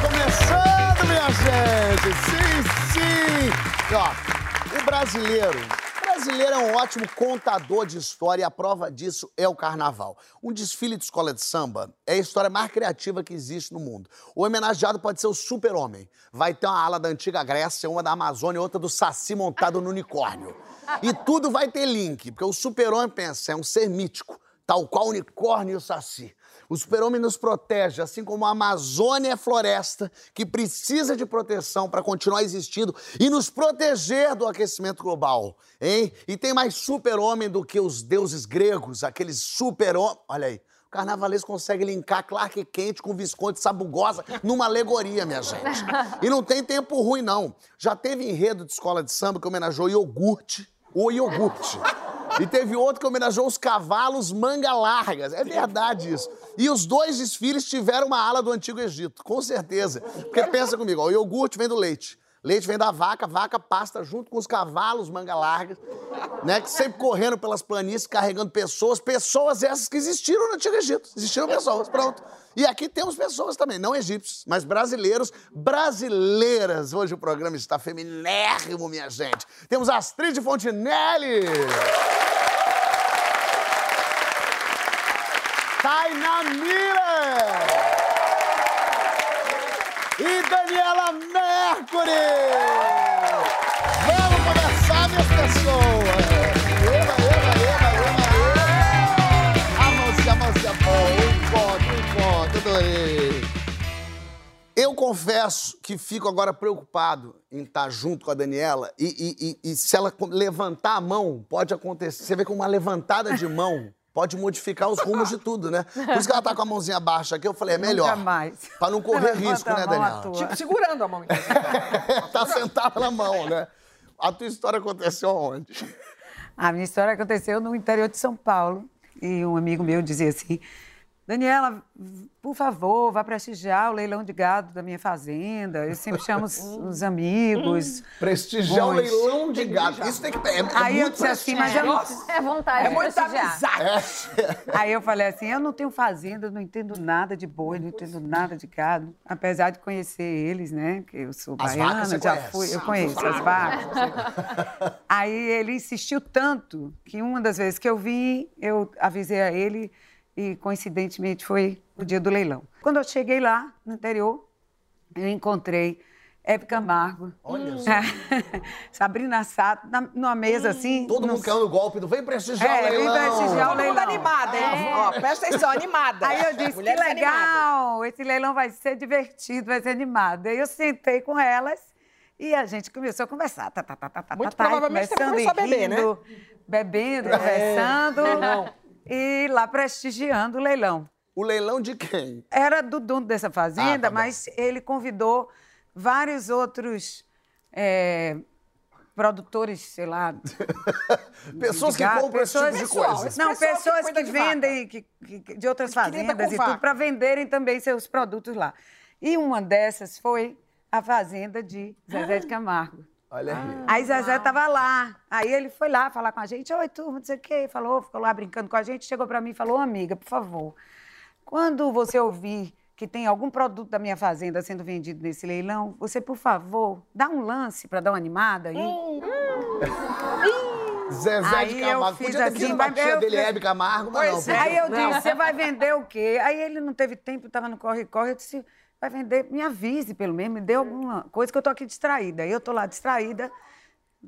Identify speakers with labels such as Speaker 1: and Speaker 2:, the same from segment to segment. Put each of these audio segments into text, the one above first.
Speaker 1: Começando, minha gente! Sim, sim! E, ó, o brasileiro o brasileiro é um ótimo contador de história e a prova disso é o carnaval. Um desfile de escola de samba é a história mais criativa que existe no mundo. O homenageado pode ser o super-homem. Vai ter uma ala da antiga Grécia, uma da Amazônia e outra do Saci montado no unicórnio. E tudo vai ter link, porque o super-homem pensa, é um ser mítico, tal qual o unicórnio e o Saci. O super-homem nos protege, assim como a Amazônia é floresta, que precisa de proteção para continuar existindo e nos proteger do aquecimento global, hein? E tem mais super-homem do que os deuses gregos, aqueles super-homem... Olha aí, o carnavalesco consegue linkar Clark Kent com Visconde Sabugosa numa alegoria, minha gente. E não tem tempo ruim, não. Já teve enredo de escola de samba que homenageou iogurte, o iogurte. E teve outro que homenageou os cavalos manga largas. É verdade isso. E os dois desfiles tiveram uma ala do Antigo Egito, com certeza. Porque pensa comigo, ó, o iogurte vem do leite. Leite vem da vaca, vaca pasta junto com os cavalos manga largas, né? Que sempre correndo pelas planícies, carregando pessoas. Pessoas essas que existiram no Antigo Egito. Existiram pessoas, pronto. E aqui temos pessoas também, não egípcios, mas brasileiros, brasileiras. Hoje o programa está feminérrimo, minha gente. Temos Astrid Fontinelli. Taina Miller! E Daniela Mercury! Vamos começar, minhas pessoas! Eba, eba, eba, eba, eba! A mãozinha, a mãozinha boa, um ponto, um ponto, adorei! Eu confesso que fico agora preocupado em estar junto com a Daniela e, e, e, e se ela levantar a mão, pode acontecer. Você vê que uma levantada de mão pode modificar os rumos de tudo, né? Por isso que ela tá com a mãozinha baixa aqui, eu falei, é melhor.
Speaker 2: Nunca mais.
Speaker 1: Pra não correr risco, né, Daniela?
Speaker 2: Tipo, segurando a mão.
Speaker 1: tá sentada na mão, né? A tua história aconteceu onde?
Speaker 2: A minha história aconteceu no interior de São Paulo. E um amigo meu dizia assim, Daniela, por favor, vá prestigiar o leilão de gado da minha fazenda. Eu sempre chamo os, os amigos.
Speaker 1: Prestigiar o leilão de gado. Isso tem que. É, é
Speaker 2: Aí eu disse assim, mas eu não.
Speaker 3: É vontade
Speaker 2: É
Speaker 3: de
Speaker 2: muita
Speaker 3: prestigiar.
Speaker 2: Aí eu falei assim, eu não tenho fazenda, não entendo nada de boi, não entendo nada de gado. Apesar de conhecer eles, né? Que eu sou
Speaker 1: As
Speaker 2: baiana,
Speaker 1: vacas você
Speaker 2: já
Speaker 1: conhece?
Speaker 2: fui, eu conheço as vacas. Aí ele insistiu tanto que uma das vezes que eu vim, eu avisei a ele e coincidentemente foi o dia do leilão. Quando eu cheguei lá no interior, eu encontrei Hebe Camargo.
Speaker 1: Olha só.
Speaker 2: Sabrina Sato, na- numa mesa assim.
Speaker 1: Todo
Speaker 2: não
Speaker 1: mundo caiu no golpe do vem prestigiar
Speaker 2: É,
Speaker 1: o
Speaker 2: vem
Speaker 1: leilão.
Speaker 2: prestigiar o
Speaker 4: Todo mundo
Speaker 2: leilão.
Speaker 4: animada, hein? Ó, presta atenção, animada.
Speaker 2: Aí eu disse,
Speaker 4: Mulheres
Speaker 2: que
Speaker 4: animadas.
Speaker 2: legal, esse leilão vai ser divertido, vai ser animado. Aí eu sentei com elas e a gente começou a conversar. Tá, tá, tá, tá,
Speaker 4: Muito
Speaker 2: tá,
Speaker 4: provavelmente você começou a beber, né?
Speaker 2: rindo, Bebendo, conversando
Speaker 4: leilão.
Speaker 2: E lá prestigiando o leilão.
Speaker 1: O leilão de quem?
Speaker 2: Era do dono dessa fazenda,
Speaker 1: Ah, tá
Speaker 2: mas ele convidou vários outros é, produtores, sei lá,
Speaker 1: Pessoas que compram esse tipo de
Speaker 2: pessoas-
Speaker 1: coisa.
Speaker 2: Não,
Speaker 4: que
Speaker 2: pessoas que,
Speaker 4: de vaca.
Speaker 2: vendem que- que- de outras
Speaker 4: Que
Speaker 2: fazendas e
Speaker 4: vaca.
Speaker 2: tudo, para venderem também seus produtos lá. E uma dessas foi a fazenda de Zezé de Camargo.
Speaker 1: Olha aí.
Speaker 2: Aí Zezé estava lá. Aí ele foi lá falar com a gente. Oi, turma, não sei o quê. Falou, ficou lá brincando com a gente. Chegou para mim e falou, amiga, por favor, quando você ouvir que tem algum produto da minha fazenda sendo vendido nesse leilão, você, por favor, dá um lance para dar uma animada aí.
Speaker 1: Zezé
Speaker 2: Aí
Speaker 1: de Camargo.
Speaker 2: fiz
Speaker 1: Podia ter
Speaker 2: assim,
Speaker 1: tia
Speaker 2: eu
Speaker 1: dele, Hebe Camargo, mas não.
Speaker 4: Pois é.
Speaker 1: podia.
Speaker 2: Aí eu disse, você vai vender o quê? Aí ele não teve tempo, estava no corre-corre. Eu disse, vai vender, me avise pelo menos, me dê alguma coisa que eu tô aqui distraída. Aí eu tô lá distraída,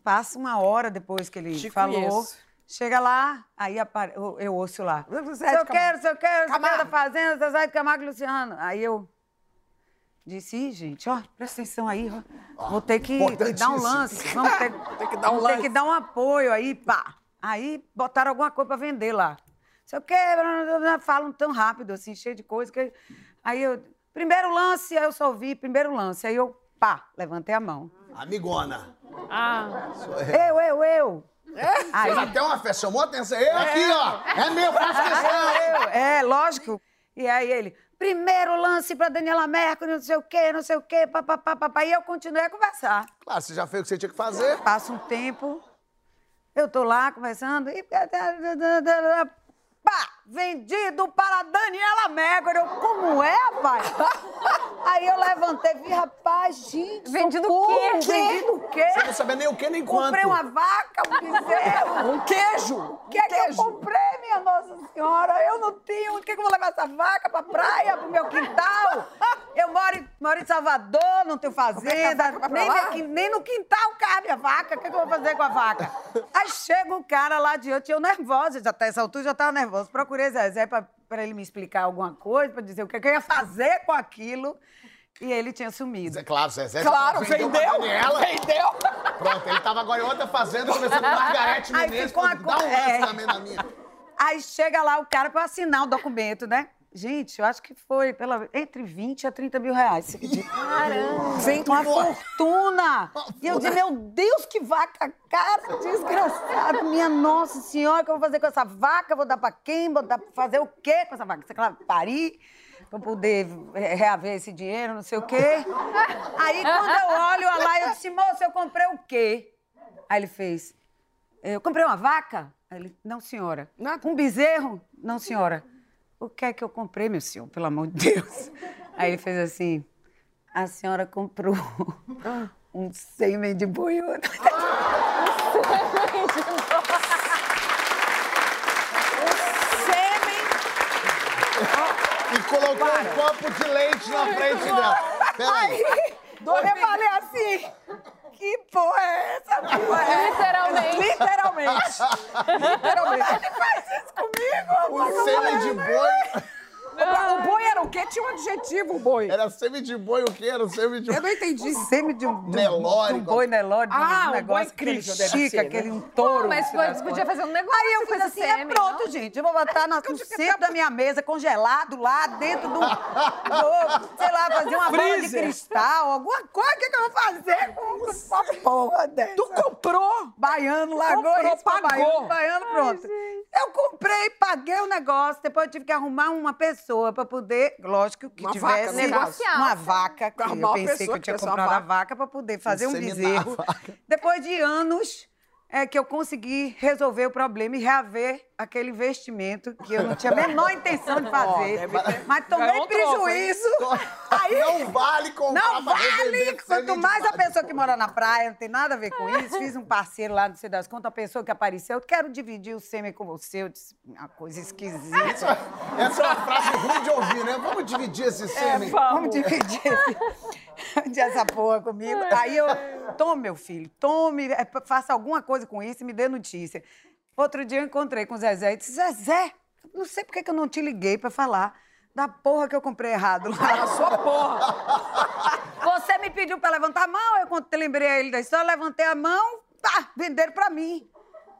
Speaker 2: passa uma hora depois que ele
Speaker 4: Te
Speaker 2: falou.
Speaker 4: conheço.
Speaker 2: Chega lá, aí apare... eu, eu ouço lá. Se eu quero, se eu quero, se eu quero da fazenda, Zezé de Camargo e Luciano. Aí eu disse, Ih, gente, ó, presta atenção aí, ó. Vou ter que dar um lance. Vamos ter,
Speaker 4: Tem que dar um
Speaker 2: vamos ter
Speaker 4: lance.
Speaker 2: que dar um apoio aí, pá. Aí botaram alguma coisa pra vender lá. Sei o quê, falam tão rápido, assim, cheio de coisa. Que... Aí eu, primeiro lance, aí eu só ouvi, primeiro lance. Aí eu, pá, levantei a mão.
Speaker 1: Amigona.
Speaker 4: Ah,
Speaker 2: Eu, eu, eu. Aí,
Speaker 1: Fez até uma festa, chamou a atenção. Eu aqui, ó. É meu, faço questão.
Speaker 2: eu, é, lógico. E aí ele, primeiro lance pra Daniela Mercury, não sei o quê, não sei o quê, papapá, papá. E eu continuei a conversar.
Speaker 1: Claro, você já fez o que você tinha que fazer.
Speaker 2: Passa um tempo, eu tô lá conversando e. Pá! Vendido para Daniela Mercury. Eu, como é, rapaz? Aí eu levantei e vi, rapaz, gente.
Speaker 4: Vendido o quê?
Speaker 2: Vendido o quê?
Speaker 1: Você não sabia nem o que nem quanto.
Speaker 2: Comprei uma vaca, um bezerro.
Speaker 4: um queijo.
Speaker 2: O que é que eu comprei, minha Nossa Senhora? Eu não tenho. O que, é que eu vou levar essa vaca pra praia, pro meu quintal? Eu moro, em- moro em Salvador, não tenho fazenda. Nem, nem no quintal cabe a vaca. O que, é que eu vou fazer com a vaca? Aí chega um cara lá adiante, eu nervosa, já até essa altura já tava nervosa. Procurei Zezé pra, pra ele me explicar alguma coisa, pra dizer o que, que eu ia fazer com aquilo. E ele tinha sumido.
Speaker 1: Zé, Claro, Zezé.
Speaker 4: Claro,
Speaker 1: vendeu.
Speaker 4: vendeu. Vendeu.
Speaker 1: Pronto, ele tava agora em outra fazenda, começando com Margarete
Speaker 2: Aí
Speaker 1: Menezes.
Speaker 2: ficou a
Speaker 1: Dá um
Speaker 2: é.
Speaker 1: também na minha.
Speaker 2: Aí chega lá o cara pra assinar o documento, né? Gente, eu acho que foi pela, entre 20 a 30 mil reais. pedido.
Speaker 4: Caramba.
Speaker 2: Vem uma fortuna! E eu disse, meu Deus, que vaca cara, desgraçado! Minha Nossa Senhora, o que eu vou fazer com essa vaca? Vou dar pra quem? Vou dar pra fazer o quê com essa vaca? Você claro, parir pra poder reaver esse dinheiro, não sei o quê. Aí, quando eu olho lá, eu disse, moço, eu comprei o quê? Aí ele fez, eu comprei uma vaca? Aí ele, não, senhora. Um bezerro? Não, senhora. O que é que eu comprei, meu senhor, pelo amor de Deus? Aí ele fez assim, a senhora comprou um sêmen de boiudo.
Speaker 4: Sêmen.
Speaker 1: E colocou um copo de leite na frente dela. Peraí.
Speaker 2: Eu falei assim, que porra é essa? Porra é essa?
Speaker 4: Literalmente.
Speaker 2: Literalmente. Literalmente. Ele faz isso comigo, amor.
Speaker 1: Um sêmen de boi.
Speaker 4: O boi era o quê? Tinha um adjetivo, o boi.
Speaker 1: Era sêmen de boi o quê? Era sêmen de
Speaker 4: Eu não entendi.
Speaker 2: Sêmen de um,
Speaker 1: Nelore,
Speaker 2: de um boi Nelore, de um
Speaker 4: Ah, um
Speaker 2: negócio
Speaker 4: boi ser, né?
Speaker 2: aquele um touro.
Speaker 3: Mas podia fazer um negócio
Speaker 2: Aí eu fiz assim, é pronto,
Speaker 3: não?
Speaker 2: gente. Eu vou botar na- no centro da minha mesa, congelado, lá dentro do... Sei lá, fazer uma bola de cristal, alguma coisa. O que, que eu vou fazer com uma porra dessa?
Speaker 4: Tu comprou?
Speaker 2: Baiano largou
Speaker 4: Comprou,
Speaker 2: isso
Speaker 4: pagou.
Speaker 2: Baiano, baiano pronto. eu comprei, paguei o negócio, depois eu tive que arrumar uma pessoa pra poder, lógico, que
Speaker 4: Uma
Speaker 2: tivesse uma vaca, que eu pensei que
Speaker 4: pessoa
Speaker 2: eu tinha comprado a
Speaker 4: vaca.
Speaker 2: pra poder fazer um bezerro. Depois de anos é que eu consegui resolver o problema e reaver aquele investimento que eu não tinha a menor intenção de fazer.
Speaker 4: ter-
Speaker 2: mas tomei
Speaker 4: ganhou um troco,
Speaker 2: prejuízo. Aí,
Speaker 1: Não vale comprar
Speaker 2: não vale! Quanto mais a pessoa que mora na praia, não tem nada a ver com isso. Fiz um parceiro lá, não sei das contas, a pessoa que apareceu, eu quero dividir o sêmen com você. Eu disse, uma coisa esquisita.
Speaker 1: Essa é uma frase ruim de ouvir, né? Vamos dividir esse sêmen.
Speaker 2: Vamos dividir esse- essa porra comigo. Aí eu, tome, meu filho, tome, é, faça alguma coisa com isso e me dê notícia. Outro dia eu encontrei com o Zezé e disse, Zezé, não sei por que que eu não te liguei pra falar da porra que eu comprei errado lá.
Speaker 4: A sua porra.
Speaker 2: Você me pediu pra levantar a mão, eu quando lembrei a ele da história, levantei a mão, pá, venderam pra mim.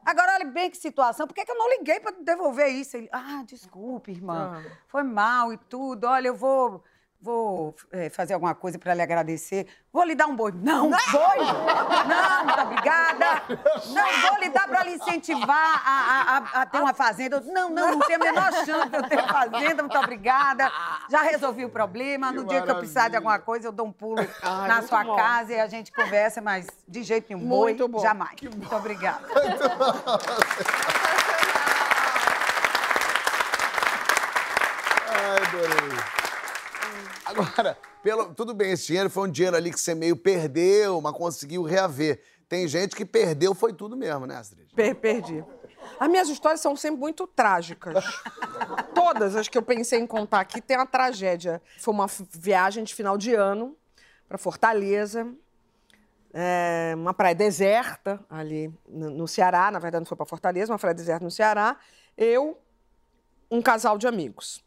Speaker 2: Agora, olha bem que situação, por que, que eu não liguei pra devolver isso? Ele, ah, desculpe, irmã, foi mal e tudo, olha, eu vou, vou eh, fazer alguma coisa pra lhe agradecer. Vou lhe dar um boi. Não, boi? Não, muito obrigada. Não, vou lhe dar pra lhe incentivar a, a- a- a ter uma fazenda. Não, não, não tem a menor chance de eu ter fazenda, muito obrigada. Já resolvi o problema. No dia que eu precisar de
Speaker 1: maravilha.
Speaker 2: alguma coisa, eu dou um pulo
Speaker 4: Ai,
Speaker 2: na
Speaker 4: muito
Speaker 2: sua
Speaker 4: bom.
Speaker 2: casa e a gente conversa, mas de jeito nenhum.
Speaker 4: Muito
Speaker 2: boi,
Speaker 4: bom.
Speaker 2: jamais. Muito obrigada.
Speaker 1: Ai, adorei. Agora, pelo, tudo bem, esse dinheiro foi um dinheiro ali que você meio perdeu, mas conseguiu reaver. Tem gente que perdeu, foi tudo mesmo, né, Astrid?
Speaker 4: Per- perdi. As minhas histórias são sempre muito trágicas. Todas as que eu pensei em contar aqui tem uma tragédia. Foi uma viagem de final de ano para Fortaleza, é, uma praia deserta ali no Ceará. Na verdade, não foi para Fortaleza, uma praia deserta no Ceará. Eu, um casal de amigos.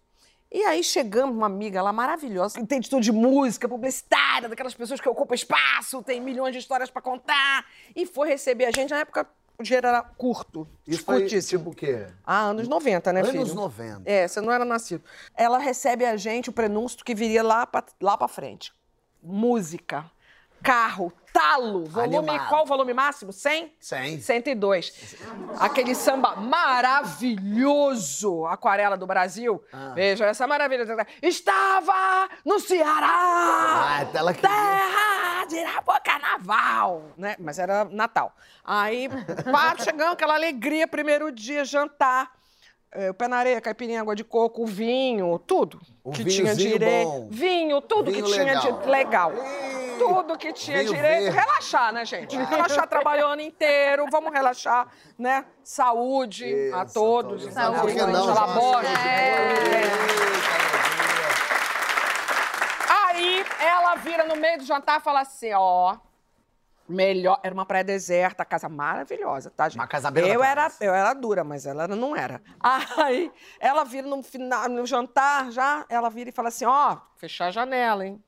Speaker 4: E aí chegamos, uma amiga lá maravilhosa, entende tudo de música, publicitária, daquelas pessoas que ocupam espaço, tem milhões de histórias para contar. E foi receber a gente. Na época, o dinheiro era curto,
Speaker 1: Isso foi
Speaker 4: curtíssimo.
Speaker 1: tipo o quê?
Speaker 4: Ah, anos 90, né,
Speaker 1: Anos
Speaker 4: filho?
Speaker 1: 90.
Speaker 4: É, você não era nascido. Ela recebe a gente o prenúncio que viria lá pra, lá pra frente. Música, carro, talo, volume,
Speaker 1: Animado.
Speaker 4: qual o volume máximo? 100?
Speaker 1: 100.
Speaker 4: 102. Aquele samba maravilhoso, Aquarela do Brasil.
Speaker 1: Ah.
Speaker 4: Veja essa maravilha. Estava no Ceará,
Speaker 1: Ah, ela queria.
Speaker 4: terra de Carnaval, né? Mas era Natal. Aí, pá, chegando aquela alegria, primeiro dia, jantar. É, o pé na areia, caipirinha, água de coco, vinho, tudo
Speaker 1: O
Speaker 4: que tinha direito.
Speaker 1: bom.
Speaker 4: Vinho, tudo
Speaker 1: Vinho
Speaker 4: que tinha
Speaker 1: legal.
Speaker 4: de legal. Tudo que tinha
Speaker 1: vinho
Speaker 4: direito.
Speaker 1: verde.
Speaker 4: Relaxar, né, gente? Relaxar trabalhou o ano inteiro, vamos relaxar, né? Saúde a
Speaker 1: Isso,
Speaker 4: todos.
Speaker 1: todos.
Speaker 4: Saúde,
Speaker 1: Por que não?
Speaker 4: Borges.
Speaker 2: É.
Speaker 4: Aí ela vira no meio do jantar e fala assim: ó. Melhor. Era uma praia deserta, casa maravilhosa, tá, gente?
Speaker 1: Uma casa da
Speaker 4: eu era, eu era dura, mas ela não era. Aí ela vira no final, no jantar já, ela vira e fala assim: ó, fechar a janela, hein?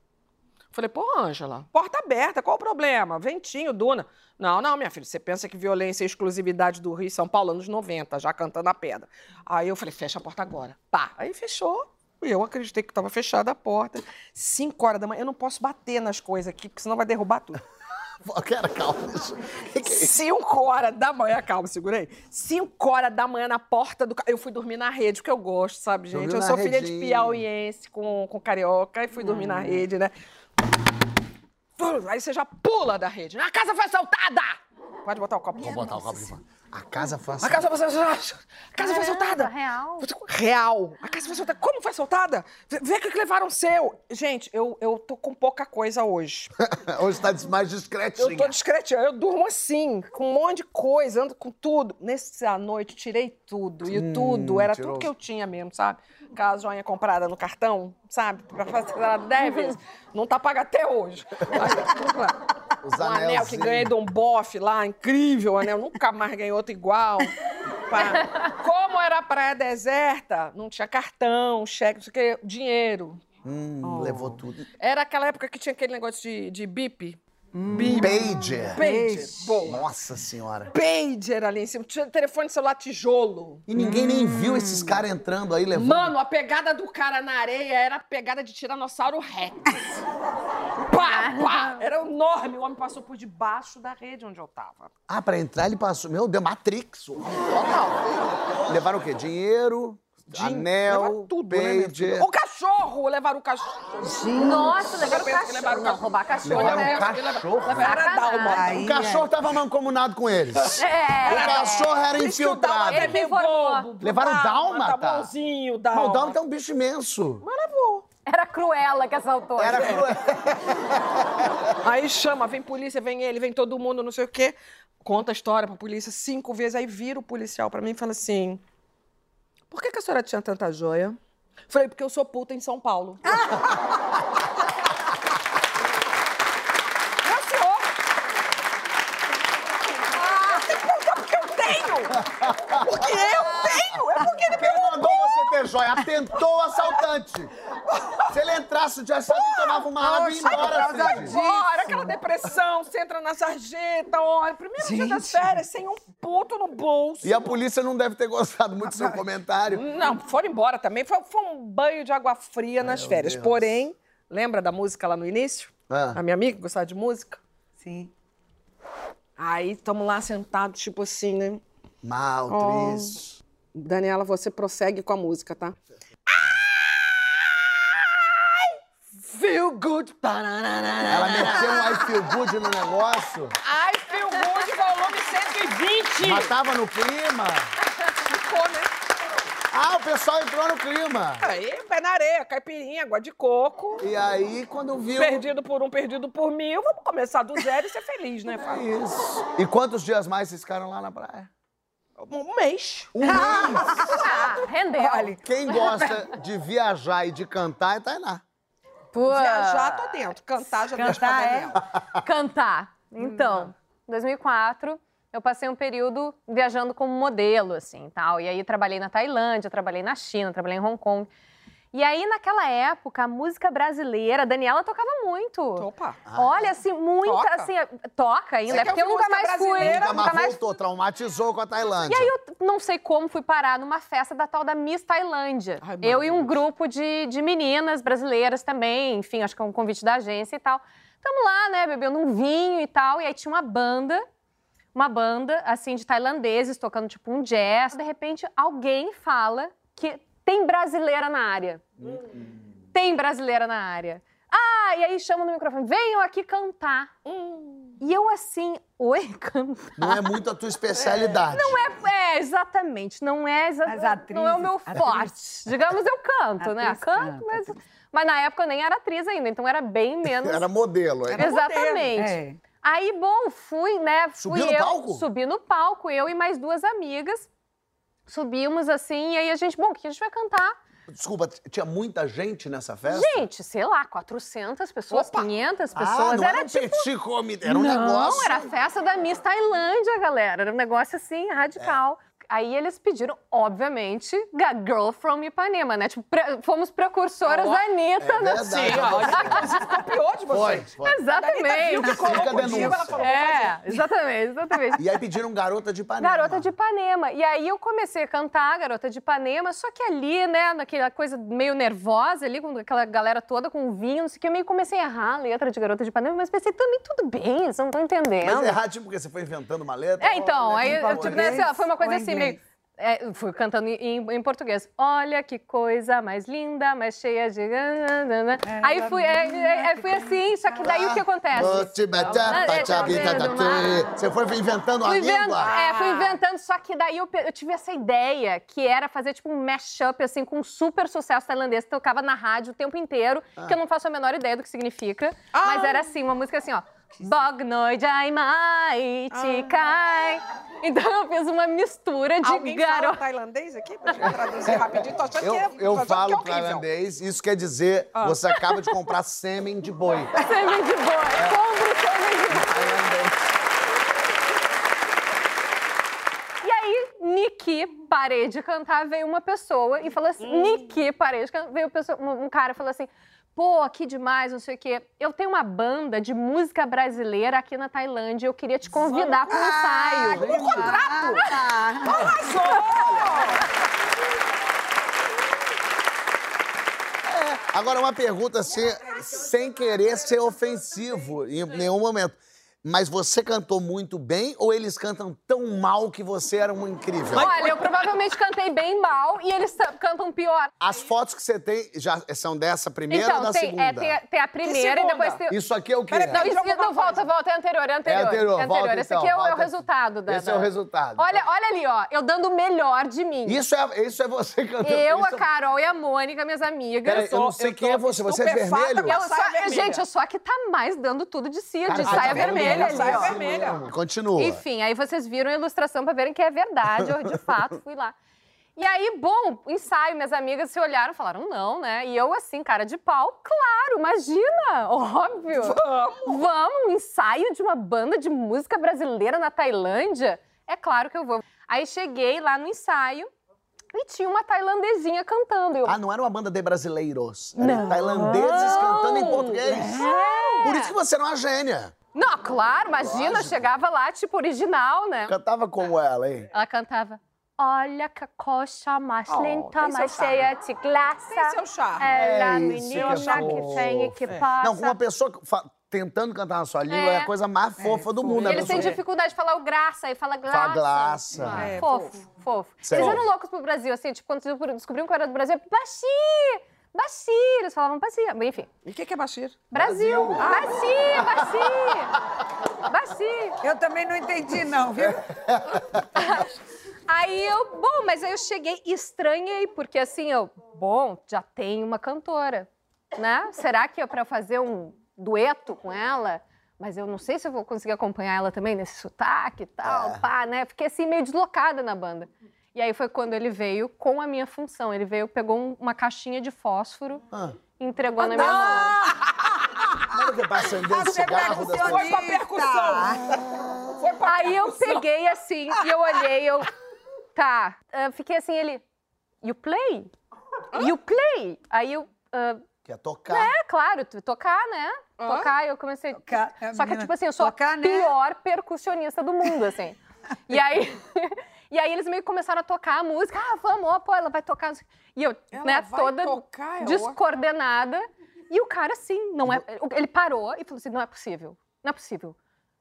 Speaker 4: Falei, pô, Ângela, porta aberta, qual o problema? Ventinho, Duna. Não, não, minha filha, você pensa que violência e exclusividade do Rio e São Paulo, anos 90, já cantando a pedra. Aí eu falei, fecha a porta agora. Pá. Aí fechou. E eu acreditei que estava fechada a porta. Cinco horas da manhã, eu não posso bater nas coisas aqui, porque senão vai derrubar tudo.
Speaker 1: Cara, calma. É?
Speaker 4: Cinco horas da manhã, calma, segurei. Cinco horas da manhã na porta do carro. Eu fui dormir na rede, porque eu gosto, sabe, gente?
Speaker 1: Dormiu
Speaker 4: Eu sou filha de piauiense com, com carioca e fui dormir na rede, né? Aí você já pula da rede. A casa foi assaltada! Pode botar o copo.
Speaker 1: Vou botar o copo de. A casa foi
Speaker 4: A casa foi assaltada. A casa foi assaltada.
Speaker 2: real?
Speaker 4: Real. A casa foi assaltada. Como foi assaltada? Vê, que levaram o seu. Gente, eu, eu tô com pouca coisa hoje.
Speaker 1: Hoje tá mais discretinha.
Speaker 4: Eu tô discretinha, eu durmo assim, com um monte de coisa, ando com tudo. Nessa noite, tirei tudo. E o tudo era
Speaker 1: Hum, tirou.
Speaker 4: tudo que eu tinha mesmo, sabe? Aquela joinha comprada no cartão, sabe? Pra fazer ela 10 vezes. Não tá paga até hoje. Aí, tudo lá.
Speaker 1: Os
Speaker 4: um anel que ganhei de um bofe lá, incrível o anel, nunca mais ganhei outro igual. Como era praia deserta, não tinha cartão, cheque, não sei o quê, dinheiro.
Speaker 1: Hum, levou tudo.
Speaker 4: Era aquela época que tinha aquele negócio de, de bip.
Speaker 1: Pager.
Speaker 4: Pager. Bom,
Speaker 1: Nossa senhora.
Speaker 4: pager ali em cima. Tinha telefone celular tijolo.
Speaker 1: E ninguém nem viu esses caras entrando aí levando.
Speaker 4: Mano, a pegada do cara na areia era a pegada de Tiranossauro Rex. Pá, pá! Era enorme. O homem passou por debaixo da rede onde eu tava.
Speaker 1: Ah, pra entrar ele passou. Meu Deus, Matrix. Total. Levaram o quê? Dinheiro, anel,
Speaker 4: Levaram tudo, né,
Speaker 1: pager.
Speaker 4: filha? O cachorro! Levaram o cachorro.
Speaker 2: Nossa, levaram o cachorro.
Speaker 4: levaram o cachorro.
Speaker 2: roubar cachorro.
Speaker 1: Levaram
Speaker 2: né?
Speaker 1: um cachorro?
Speaker 4: Levaram a Dalma.
Speaker 2: Sacanagem.
Speaker 1: O cachorro tava mancomunado com eles.
Speaker 2: É.
Speaker 1: O cachorro era
Speaker 4: o
Speaker 1: infiltrado.
Speaker 4: é meio bobo.
Speaker 1: Levaram o
Speaker 4: Dalma? Tá bonzinho,
Speaker 1: Mas
Speaker 4: Dalma.
Speaker 1: o Dalma é um bicho imenso.
Speaker 4: Mas levou.
Speaker 2: Era Cruella que assaltou.
Speaker 1: Era
Speaker 2: gente.
Speaker 1: cruel.
Speaker 4: Aí chama, vem polícia, vem ele, vem todo mundo, não sei o quê. Conta a história pra polícia cinco vezes. Aí vira o policial pra mim e fala assim: Por que, que a senhora tinha tanta joia? Falei, porque eu sou puta em São Paulo. Não, senhor. Ah, tem que perguntar porque eu tenho. Porque eu tenho. É porque ele
Speaker 1: Quem mandou você ter joia? Atentou o assaltante. Se ele entrasse, já sabia que tomava uma água e ia embora.
Speaker 4: Bora, aquela depressão, você entra na sarjeta, olha, primeiro dia das férias, sem um puto no bolso.
Speaker 1: E a polícia não deve ter gostado muito do seu comentário.
Speaker 4: Não, foram embora também. Foi, foi um banho de água fria nas férias.
Speaker 1: Deus.
Speaker 4: Porém, lembra da música lá no início?
Speaker 1: Ah.
Speaker 4: A minha amiga gostava de música?
Speaker 2: Sim.
Speaker 4: Aí, estamos lá sentados, tipo assim, né?
Speaker 1: Mal,
Speaker 4: Oh.
Speaker 1: triste.
Speaker 4: Daniela, você prossegue com a música, tá? Feel good.
Speaker 1: Ela meteu um I feel good no negócio,
Speaker 4: I feel good, volume 120.
Speaker 1: mas tava no clima.
Speaker 4: Ficou, né?
Speaker 1: Ah, o pessoal entrou no clima.
Speaker 4: Aí, pé na areia, caipirinha, água de coco.
Speaker 1: E aí, quando viu...
Speaker 4: Perdido por um, perdido por mil. Vamos começar do zero e ser feliz, né, Fábio?
Speaker 1: Isso. E quantos dias mais vocês ficaram lá na praia?
Speaker 4: Um mês.
Speaker 1: Um mês.
Speaker 2: Ah, rendeu.
Speaker 4: Olha,
Speaker 1: Quem gosta de viajar e de cantar é Tainá.
Speaker 2: Pô,
Speaker 4: viajar, tô dentro. Cantar, já
Speaker 2: Cantar, é?
Speaker 3: Cantar. Então, em 2004, eu passei um período viajando como modelo, assim, tal. E aí trabalhei na Tailândia, trabalhei na China, trabalhei em Hong Kong. E aí, naquela época, a música brasileira, a Daniela tocava muito.
Speaker 4: Opa.
Speaker 3: Olha, assim, muita,
Speaker 4: Toca?
Speaker 3: assim, toca ainda,
Speaker 4: Você
Speaker 3: é
Speaker 4: quer
Speaker 3: porque eu nunca mais fui.
Speaker 1: Nunca
Speaker 3: Nunca
Speaker 1: mais voltou, traumatizou com a Tailândia.
Speaker 3: e aí eu não sei como fui parar numa festa da tal da Miss Tailândia.
Speaker 4: Ai,
Speaker 3: eu e um grupo de, de meninas brasileiras também, enfim, acho que é um convite da agência e tal. Tamo lá, né, bebendo um vinho e tal. E aí tinha uma banda, uma banda, assim, de tailandeses tocando tipo um jazz. De repente, alguém fala que tem brasileira na área. Tem brasileira na área. Ah, e aí chama no microfone, venham aqui cantar. E eu assim, oi, cantar?
Speaker 1: Não é muito a tua especialidade.
Speaker 3: Não é, é, exatamente, não é exa-
Speaker 2: As atrizes-
Speaker 3: não é o meu
Speaker 2: atriz-
Speaker 3: forte. Digamos, eu canto, né?
Speaker 2: Atriz
Speaker 3: Canto,
Speaker 2: canta,
Speaker 3: mas,
Speaker 2: atriz.
Speaker 3: mas na época eu nem era atriz ainda, então era bem menos.
Speaker 1: Era modelo. Era...
Speaker 3: Exatamente.
Speaker 2: É.
Speaker 3: Aí, bom, fui, né? Fui
Speaker 1: Subiu no
Speaker 3: eu,
Speaker 1: palco?
Speaker 3: Subi no palco, eu e mais duas amigas. Subimos assim, e aí a gente, bom, o que a gente vai cantar?
Speaker 1: Desculpa, tinha muita gente nessa festa?
Speaker 3: Gente, sei lá, 400 pessoas,
Speaker 4: Opa!
Speaker 3: 500
Speaker 1: ah,
Speaker 3: pessoas.
Speaker 1: não
Speaker 3: era
Speaker 1: era
Speaker 3: tipo
Speaker 1: petit comité, era um
Speaker 3: não,
Speaker 1: negócio...
Speaker 3: era a festa da Miss Tailândia, galera. Era um negócio assim, radical. Aí eles pediram, obviamente, Girl from Ipanema, né? Tipo, pre- fomos precursoras
Speaker 4: Ó,
Speaker 3: da Anitta.
Speaker 1: é
Speaker 3: né?
Speaker 1: verdade.
Speaker 4: Sim, ó, inclusive copiou de vocês.
Speaker 1: foi.
Speaker 3: Exatamente.
Speaker 4: viu que
Speaker 1: Fica a denúncia.
Speaker 3: É, exatamente, exatamente.
Speaker 1: E aí pediram Garota de Ipanema.
Speaker 3: Garota de Ipanema. E aí eu comecei a cantar Garota de Ipanema, só que ali, né, naquela coisa meio nervosa ali, com aquela galera toda com vinho, não sei o que, eu meio comecei a errar a letra de Garota de Ipanema, mas pensei, também tudo bem, eles não estão entendendo.
Speaker 1: Mas errar, tipo, porque você foi inventando uma letra?
Speaker 3: É, então, aí tipo, né, foi uma coisa assim,
Speaker 2: inglês?
Speaker 3: meio. É, fui cantando em, em português. Olha que coisa mais linda, mais cheia de. Aí fui, é, é, é, fui assim, só que daí o que acontece? Ah, é, tá
Speaker 1: tatê.
Speaker 3: Mar?
Speaker 1: Você foi inventando a
Speaker 3: Fui
Speaker 1: língua?
Speaker 3: é, fui inventando, só que daí eu, eu tive essa ideia, que era fazer tipo um mashup, assim, com um super sucesso tailandês, que tocava na rádio o tempo inteiro, que eu não faço a menor ideia do que significa, mas era assim, uma música assim, ó. Bog noi jai mai chi kai. Então eu fiz uma mistura de
Speaker 4: Alguém fala tailandês aqui? Pra gente traduzir rapidinho. Tô achando
Speaker 1: Eu,
Speaker 4: que é,
Speaker 1: eu falo
Speaker 4: que é
Speaker 1: tailandês, isso quer dizer
Speaker 3: Ah.
Speaker 1: você acaba de comprar sêmen de boi.
Speaker 3: Sêmen de boi. Compro sêmen de boi.
Speaker 1: Tailandês.
Speaker 3: E aí, Niki, parei de cantar, veio uma pessoa e falou assim: Niki, parei de cantar. Veio pessoa- um cara e falou assim: pô, que demais, não sei o quê. Eu tenho uma banda de música brasileira aqui na Tailândia, eu queria te convidar para um ensaio.
Speaker 4: Um contrato!
Speaker 1: Agora, uma pergunta assim, sem querer ser ofensivo em nenhum momento. Mas você cantou muito bem ou eles cantam tão mal que você era um incrível?
Speaker 3: Olha, eu provavelmente cantei bem mal e eles cantam pior.
Speaker 1: As fotos que você tem já são dessa primeira ou
Speaker 3: então,
Speaker 1: da
Speaker 3: tem,
Speaker 1: segunda?
Speaker 3: é, tem, a, tem a primeira e depois tem.
Speaker 1: Isso aqui é o quê?
Speaker 4: Peraí,
Speaker 3: Não, isso, não, volta, volta, é anterior, é anterior.
Speaker 1: É anterior, volta
Speaker 3: Esse
Speaker 1: então,
Speaker 3: aqui é, o- é resultado da.
Speaker 1: Esse é o resultado.
Speaker 3: Olha, olha ali, ó, eu dando o melhor de mim.
Speaker 1: Isso é, isso é você cantando.
Speaker 3: Eu,
Speaker 1: isso
Speaker 3: a Carol e a Mônica, minhas amigas.
Speaker 1: Peraí, eu não sei
Speaker 4: eu
Speaker 1: quem é você. Você é vermelho?
Speaker 3: Eu
Speaker 4: vermelha.
Speaker 3: gente, eu sou a que tá mais dando tudo de si, de
Speaker 1: você
Speaker 3: saia
Speaker 1: tá
Speaker 3: vermelha ali, ó.
Speaker 4: vermelha.
Speaker 1: Continua.
Speaker 3: Enfim, aí vocês viram a ilustração pra verem que é verdade, eu de fato fui lá. E aí, bom, ensaio, minhas amigas se olharam e falaram não, né? E eu assim, cara de pau, claro, imagina, óbvio. Vamos. Vamos, um ensaio de uma banda de música brasileira na Tailândia? É claro que eu vou. Aí cheguei lá no ensaio e tinha uma tailandesinha cantando. Eu,
Speaker 1: Ah, não era uma banda de brasileiros. Era
Speaker 3: Não.
Speaker 1: tailandeses cantando em português.
Speaker 3: É.
Speaker 1: Por isso que você era uma gênia.
Speaker 3: Não, claro, imagina, eu
Speaker 1: Lógico.
Speaker 3: chegava lá, tipo, original, né?
Speaker 1: Cantava como ela, hein?
Speaker 3: Ela cantava. Olha que a coxa mais
Speaker 4: Oh,
Speaker 3: lenta, mais cheia de graça.
Speaker 4: Tem seu charme.
Speaker 3: Ela,
Speaker 1: É
Speaker 3: menina
Speaker 1: isso
Speaker 4: que é
Speaker 3: que tem e que
Speaker 4: É.
Speaker 3: passa.
Speaker 1: Não, com uma pessoa tentando cantar na sua língua é,
Speaker 3: É.
Speaker 1: a coisa mais fofa do mundo. né,
Speaker 3: Eles têm dificuldade de falar o graça, aí fala glaça.
Speaker 1: Fala glaça.
Speaker 3: Ah,
Speaker 4: É,
Speaker 3: fofo,
Speaker 4: fofo.
Speaker 3: fofo.
Speaker 1: Sério.
Speaker 3: Vocês eram loucos pro Brasil, assim, tipo, quando descobriram que eu era do Brasil, Baxi! Baxi! Eles falavam Baxi. Enfim,
Speaker 4: E o que que é Bashir?
Speaker 3: Brasil! Baxi! Baxi! Baxi!
Speaker 2: Eu também não entendi, não, viu?
Speaker 3: Aí eu, bom, mas aí eu cheguei e estranhei, porque assim, eu, bom, já tenho uma cantora, né? Será que é pra eu fazer um dueto com ela? Mas eu não sei se eu vou conseguir acompanhar ela também nesse sotaque e tal,
Speaker 1: É.
Speaker 3: pá, né? Fiquei assim meio deslocada na banda. E aí foi quando ele veio com a minha função. Ele veio, pegou um- uma caixinha de fósforo
Speaker 1: Ah,
Speaker 3: e entregou na minha mão.
Speaker 1: Olha que acender
Speaker 4: Você
Speaker 1: cigarro da
Speaker 4: foi pra percussão. Foi pra
Speaker 3: Aí eu
Speaker 4: percussão.
Speaker 3: peguei assim e eu olhei, eu. Tá. Ah, fiquei assim, ele. You play? You play? Aí eu. ah,
Speaker 1: Quer tocar.
Speaker 3: é, claro, tocar, né?
Speaker 4: Hã?
Speaker 3: Tocar, eu comecei.
Speaker 2: Tocar, é,
Speaker 3: Só que, tipo assim, eu sou
Speaker 2: tocar,
Speaker 3: a
Speaker 2: né?
Speaker 3: pior percussionista do mundo, assim. e aí. E aí eles meio que começaram a tocar a música. Ah, vamos, ó, pô, ela vai tocar. E eu,
Speaker 4: Ela
Speaker 3: né, toda
Speaker 4: tocar, é
Speaker 3: descoordenada. E o cara, assim, não é. Ele parou e falou assim: não é possível. Não é possível.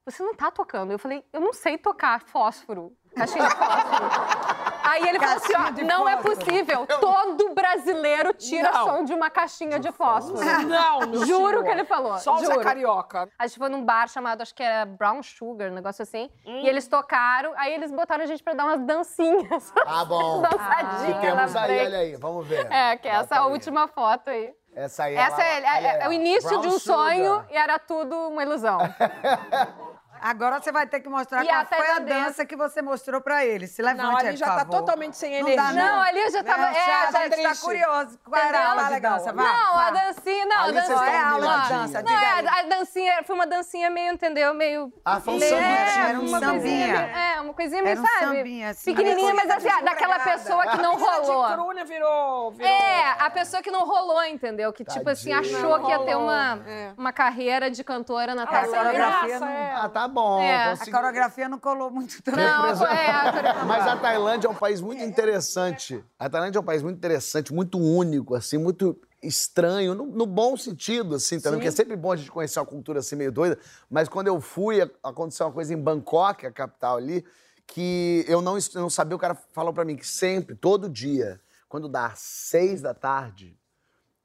Speaker 3: Você não tá tocando. Eu falei, eu não sei tocar fósforo. Caixinha de fósforo. Aí ele falou assim: ó, não é possível. Todo brasileiro tira
Speaker 4: Não.
Speaker 3: som de uma caixinha de fósforo.
Speaker 4: Não, meu
Speaker 3: Juro
Speaker 4: senhor.
Speaker 3: que ele falou.
Speaker 4: Só
Speaker 3: juro.
Speaker 4: Carioca.
Speaker 3: A gente foi num bar chamado, acho que era Brown Sugar, um negócio assim. E eles tocaram, aí eles botaram a gente pra dar umas dancinhas.
Speaker 1: Ah, bom.
Speaker 3: Dançadinha
Speaker 1: Que
Speaker 3: na
Speaker 1: temos aí, olha aí, vamos ver.
Speaker 3: É, que é essa
Speaker 1: aí.
Speaker 3: última foto aí.
Speaker 1: Essa aí.
Speaker 3: Essa é,
Speaker 1: ela-
Speaker 3: é- é
Speaker 1: aí,
Speaker 3: o início
Speaker 1: Brown
Speaker 3: de um
Speaker 1: sugar.
Speaker 3: sonho e era tudo uma ilusão.
Speaker 2: Agora você vai ter que mostrar
Speaker 3: E
Speaker 2: qual
Speaker 3: a
Speaker 2: foi a dança que você mostrou pra ele. Se levante
Speaker 4: Não, ali
Speaker 2: aí,
Speaker 4: já
Speaker 2: por
Speaker 4: tá
Speaker 2: favor.
Speaker 4: totalmente sem
Speaker 2: Não
Speaker 4: energia.
Speaker 2: dá,
Speaker 3: Não, ali eu já tava.
Speaker 2: Não,
Speaker 3: é,
Speaker 2: já,
Speaker 3: já-
Speaker 2: a gente tá curioso. Qual era a
Speaker 3: Entendeu?
Speaker 2: aula de dança? Vai,
Speaker 3: Não, a
Speaker 2: vai.
Speaker 3: dancinha, não, a
Speaker 1: Ali vocês
Speaker 3: dancinha.
Speaker 1: estão
Speaker 2: é aula de dança,
Speaker 3: Não, é, a dancinha foi uma dancinha meio, entendeu? Meio.
Speaker 1: Ah, foi um sambinha,
Speaker 3: é,
Speaker 2: era um sambinha.
Speaker 3: É, uma coisinha meio,
Speaker 2: Era um
Speaker 3: sabe?
Speaker 2: sambinha, assim.
Speaker 3: Pequenininha, mas assim, daquela pessoa que não
Speaker 4: A
Speaker 3: rolou.
Speaker 4: de cruna virou.
Speaker 3: É, a pessoa que não rolou, entendeu? Que, tipo assim, achou que ia ter uma,
Speaker 4: é.
Speaker 3: uma carreira de cantora na
Speaker 2: a
Speaker 4: Graça,
Speaker 2: não-
Speaker 4: é.
Speaker 1: Ah, tá bom.
Speaker 3: É.
Speaker 2: A coreografia não colou muito também.
Speaker 3: Não, é, a.
Speaker 1: Mas a Tailândia é um país muito interessante. A Tailândia é um país muito interessante, muito único, assim, muito estranho, no, no bom sentido, assim, também. Porque é sempre bom a gente conhecer uma cultura assim meio doida. Mas quando eu fui, aconteceu uma coisa em Bangkok, a capital ali, que eu não, eu não sabia, o cara falou pra mim que sempre, todo dia, quando dá seis da tarde,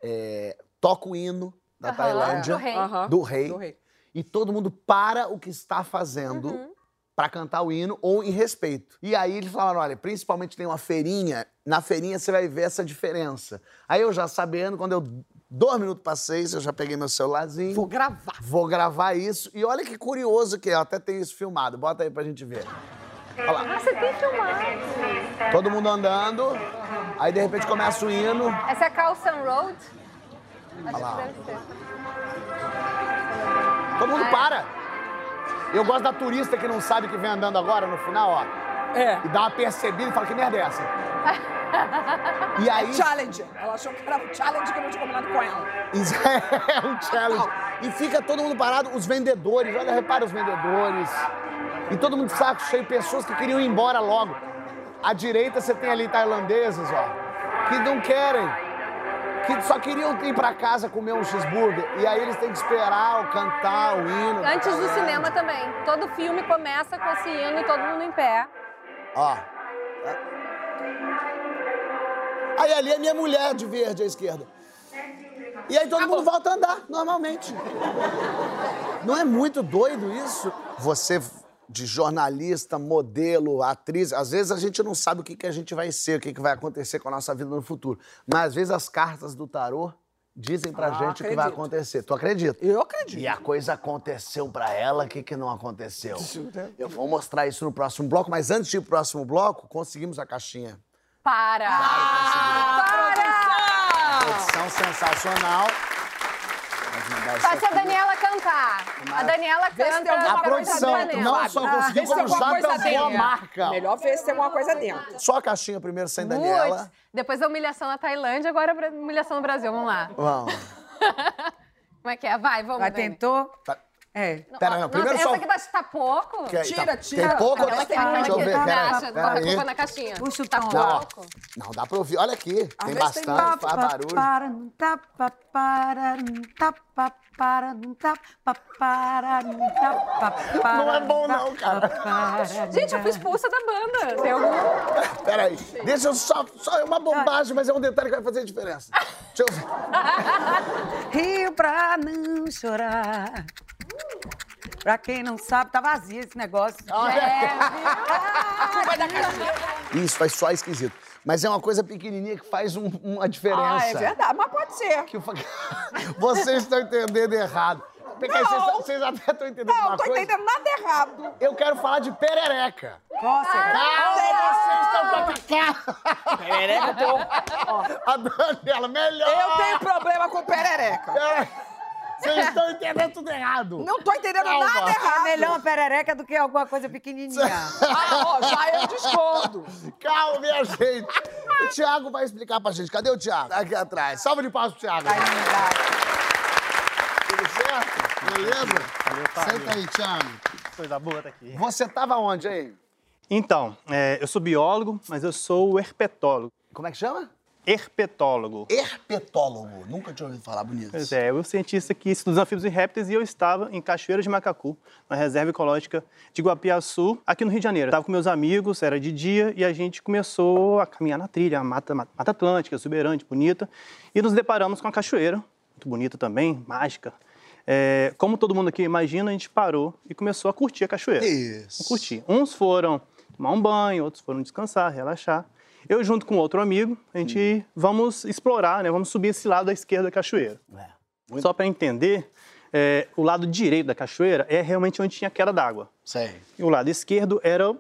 Speaker 1: é, toca o hino da Tailândia,
Speaker 3: do rei.
Speaker 4: Aham,
Speaker 1: do rei,
Speaker 4: do rei.
Speaker 1: E todo mundo para o que está fazendo
Speaker 3: Uhum.
Speaker 1: pra cantar o hino ou em respeito. E aí eles falaram, olha, principalmente tem uma feirinha, na feirinha você vai ver essa diferença. Aí eu já sabendo, quando eu dois minutos para seis, eu já peguei meu celularzinho.
Speaker 4: Vou gravar.
Speaker 1: Vou gravar isso. E olha que curioso que é, eu até tenho isso filmado. Bota aí pra gente ver. Olha lá.
Speaker 3: Ah, você tem filmado.
Speaker 1: Todo mundo andando, aí de repente começa o hino.
Speaker 3: Essa é Carlson Road? Acho
Speaker 1: lá.
Speaker 3: que deve ser.
Speaker 1: Todo mundo para. Eu gosto da turista que não sabe que vem andando agora no final, ó.
Speaker 4: É.
Speaker 1: E dá uma percebida e fala, que merda é essa? E aí...
Speaker 4: Challenge. Ela achou que era um challenge que eu não tinha combinado com ela.
Speaker 1: Isso é um challenge. E fica todo mundo parado, os vendedores, olha, repara os vendedores. E todo mundo de saco cheio, pessoas que queriam ir embora logo. À direita você tem ali tailandeses, ó, que não querem, que só queriam ir pra casa comer um cheeseburger. E aí eles têm que esperar, o cantar, o hino.
Speaker 3: Antes do cinema também. Todo filme começa com esse hino e todo mundo em pé.
Speaker 1: Ó. Aí ali é minha mulher de verde à esquerda. E aí todo mundo volta a andar, normalmente. Não é muito doido isso? Você, de jornalista, modelo, atriz, às vezes a gente não sabe o que, que a gente vai ser, o que, que vai acontecer com a nossa vida no futuro. Mas às vezes as cartas do tarô dizem pra
Speaker 4: Ah,
Speaker 1: gente o que vai
Speaker 4: acredito.
Speaker 1: acontecer. Tu acredita?
Speaker 4: Eu acredito.
Speaker 1: E a coisa aconteceu pra ela, o que, que não aconteceu? Eu vou mostrar isso no próximo bloco, mas antes de ir pro próximo bloco, conseguimos a caixinha.
Speaker 3: Para!
Speaker 4: Ah,
Speaker 3: Para!
Speaker 1: Produção sensacional.
Speaker 3: Faça a
Speaker 1: aqui.
Speaker 3: Daniela cantar. A Daniela canta.
Speaker 1: A produção não só conseguiu, como já
Speaker 4: coisa
Speaker 1: tampou a
Speaker 4: dentro.
Speaker 1: marca.
Speaker 4: Melhor ver se tem alguma coisa dentro.
Speaker 1: Só a caixinha primeiro, sem Daniela.
Speaker 3: Depois da humilhação na Tailândia, agora a humilhação no Brasil. Vamos lá.
Speaker 1: Vamos.
Speaker 3: Como é que é? Vai, vamos.
Speaker 2: Vai,
Speaker 3: Dani.
Speaker 2: tentou?
Speaker 1: Tá.
Speaker 2: É.
Speaker 1: Pera, não,
Speaker 3: Nossa,
Speaker 1: primeiro
Speaker 3: essa
Speaker 1: só...
Speaker 3: aqui tá, tá pouco.
Speaker 1: Que-
Speaker 4: Tira,
Speaker 1: tá-
Speaker 4: tira.
Speaker 1: Tem pouco?
Speaker 3: Aquela que, aquela
Speaker 1: Deixa eu
Speaker 3: que
Speaker 1: ver,
Speaker 3: tá
Speaker 1: pera, pera
Speaker 3: a
Speaker 1: aí.
Speaker 3: na caixinha.
Speaker 2: Puxa o
Speaker 3: tá
Speaker 2: tom.
Speaker 1: Não,
Speaker 3: pouco.
Speaker 1: Não, dá pra ouvir. Olha aqui, tem
Speaker 4: vezes tem
Speaker 1: bastante, faz barulho.
Speaker 2: Para, não tapa, para, não tapa, para, não tapa, para, não tapa, para.
Speaker 1: Não é bom não, cara.
Speaker 3: Gente, eu fui expulsa da banda. Tem algum...
Speaker 1: Peraí, deixa eu só... Só é uma bombagem, mas é um detalhe que vai fazer diferença. Deixa eu ver.
Speaker 2: Rio pra não chorar. Pra quem não sabe, tá vazio esse negócio.
Speaker 1: Isso faz só esquisito. Mas é uma coisa pequenininha que faz um- uma diferença.
Speaker 4: Ah, é verdade, mas pode ser.
Speaker 1: Que Vocês estão entendendo errado. Porque aí vocês,
Speaker 4: Não.
Speaker 1: vocês até estão entendendo
Speaker 4: Não,
Speaker 1: uma
Speaker 4: não tô
Speaker 1: coisa.
Speaker 4: entendendo nada errado.
Speaker 1: Eu quero falar de perereca.
Speaker 2: Coça.
Speaker 1: Calma, vocês estão com a.
Speaker 4: Perereca, teu...
Speaker 1: A Daniela, melhor.
Speaker 4: Eu tenho problema com perereca.
Speaker 1: Pera- Vocês estão entendendo tudo errado.
Speaker 4: Não tô entendendo
Speaker 1: Calma.
Speaker 4: nada
Speaker 2: É
Speaker 4: errado.
Speaker 2: melhor uma perereca do que alguma coisa pequenininha.
Speaker 4: Ah, ó, já eu discordo.
Speaker 1: Calma, minha gente. O Thiago vai explicar pra gente. Cadê o Thiago? Tá Aqui atrás. Salva de palmas pro Thiago. Tudo certo? Beleza? Senta aí, Thiago.
Speaker 5: Coisa boa tá aqui.
Speaker 1: Você tava onde aí?
Speaker 5: Então, é, eu sou biólogo, mas eu sou herpetólogo.
Speaker 1: Como é que chama?
Speaker 5: Herpetólogo.
Speaker 1: Herpetólogo. Nunca tinha ouvido falar bonito.
Speaker 5: Pois é, eu cientista que estuda os anfíbios e répteis e eu estava em Cachoeira de Macacu, na reserva ecológica de Guapiaçu, aqui no Rio de Janeiro. Estava com meus amigos, era de dia, e a gente começou a caminhar na trilha, a Mata, Mata Atlântica, exuberante, bonita, e nos deparamos com a cachoeira, muito bonita também, mágica. É, como todo mundo aqui imagina, a gente parou e começou a curtir a cachoeira.
Speaker 1: Isso.
Speaker 5: A curtir. Uns foram tomar um banho, outros foram descansar, relaxar. Eu, junto com outro amigo, a gente vamos explorar, né? Vamos subir esse lado da esquerda da cachoeira.
Speaker 1: É.
Speaker 5: Só para entender, é, o lado direito da cachoeira é realmente onde tinha queda d'água. E o lado esquerdo era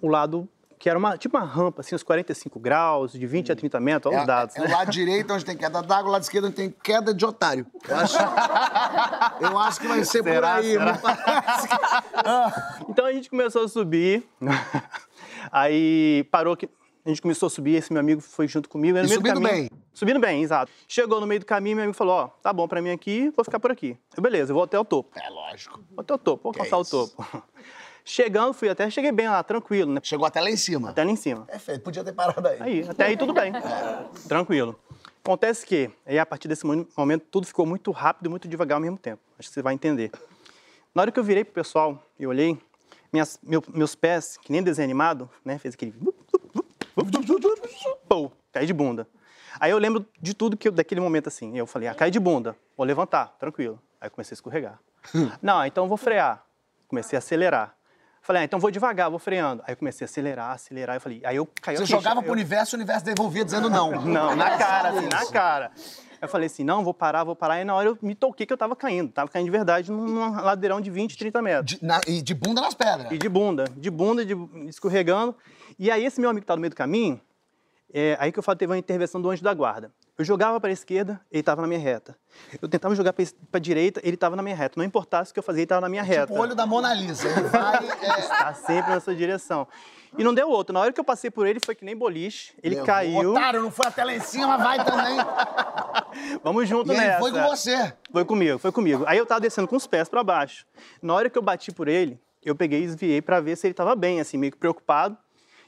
Speaker 5: o lado que era uma, tipo uma rampa, assim, uns 45 graus, de 20 a 30 metros, olha
Speaker 1: É,
Speaker 5: os dados,
Speaker 1: é
Speaker 5: né?
Speaker 1: o lado direito onde tem queda d'água, o lado esquerdo onde tem queda de otário. Eu acho, eu acho que vai ser por
Speaker 5: Será?
Speaker 1: aí.
Speaker 5: Será?
Speaker 1: parece
Speaker 5: Então a gente começou a subir, aí parou que a gente começou a subir, esse meu amigo foi junto comigo.
Speaker 1: E subindo
Speaker 5: caminho-
Speaker 1: bem?
Speaker 5: Subindo bem, exato. Chegou no meio do caminho, meu amigo falou, ó, tá bom pra mim aqui, vou ficar por aqui. Eu, beleza, eu vou até o topo.
Speaker 1: É lógico.
Speaker 5: Vou até o topo, vou alcançar o
Speaker 1: isso.
Speaker 5: topo. Chegando, fui até, cheguei bem lá, tranquilo, né?
Speaker 1: Chegou até lá em cima.
Speaker 5: Até lá em cima.
Speaker 1: Perfeito, podia ter parado aí.
Speaker 5: Aí, até aí tudo bem. Tranquilo. Acontece que, aí a partir desse mo- momento, tudo ficou muito rápido e muito devagar ao mesmo tempo. Acho que você vai entender. Na hora que eu virei pro pessoal e olhei, minhas- meu- meus pés, que nem desenho animado, né, fez aquele... Pô, caí de bunda. Aí eu lembro de tudo que eu, daquele momento assim. Eu falei, ah, caí de bunda, vou levantar, tranquilo. Aí eu comecei a escorregar. Não, então eu vou frear. Comecei a acelerar. Falei, ah, então vou devagar, vou freando. Aí comecei a acelerar, acelerar. Eu falei, aí eu caí
Speaker 1: Você jogava
Speaker 5: Eu-
Speaker 1: pro universo o universo devolvia dizendo não.
Speaker 5: não, na cara, assim, na cara. Eu falei assim, não, vou parar, vou parar. E na hora eu me toquei que eu tava caindo. Tava caindo de verdade num num ladeirão de 20, 30 metros.
Speaker 1: De, na- e de bunda nas pedras.
Speaker 5: E de bunda, de bunda, de, escorregando. E aí esse meu amigo que tá no meio do caminho, é aí que eu falo, teve uma intervenção do anjo da guarda. Eu jogava para a esquerda, ele estava na minha reta. Eu tentava jogar para a direita, ele estava na minha reta. Não importasse o que eu fazia, ele estava na minha reta.
Speaker 1: Tipo o olho da Mona Lisa. Ele vai. é,
Speaker 5: Está sempre na sua direção. E não deu outro. Na hora que eu passei por ele, foi que nem boliche. Ele
Speaker 1: levou.
Speaker 5: caiu.
Speaker 1: Otário, não foi até lá em cima, vai também.
Speaker 5: Vamos junto
Speaker 1: E
Speaker 5: nessa.
Speaker 1: foi com você.
Speaker 5: Foi comigo, foi comigo. Aí eu tava descendo com os pés para baixo. Na hora que eu bati por ele, eu peguei e desviei para ver se ele tava bem, assim, meio que preocupado.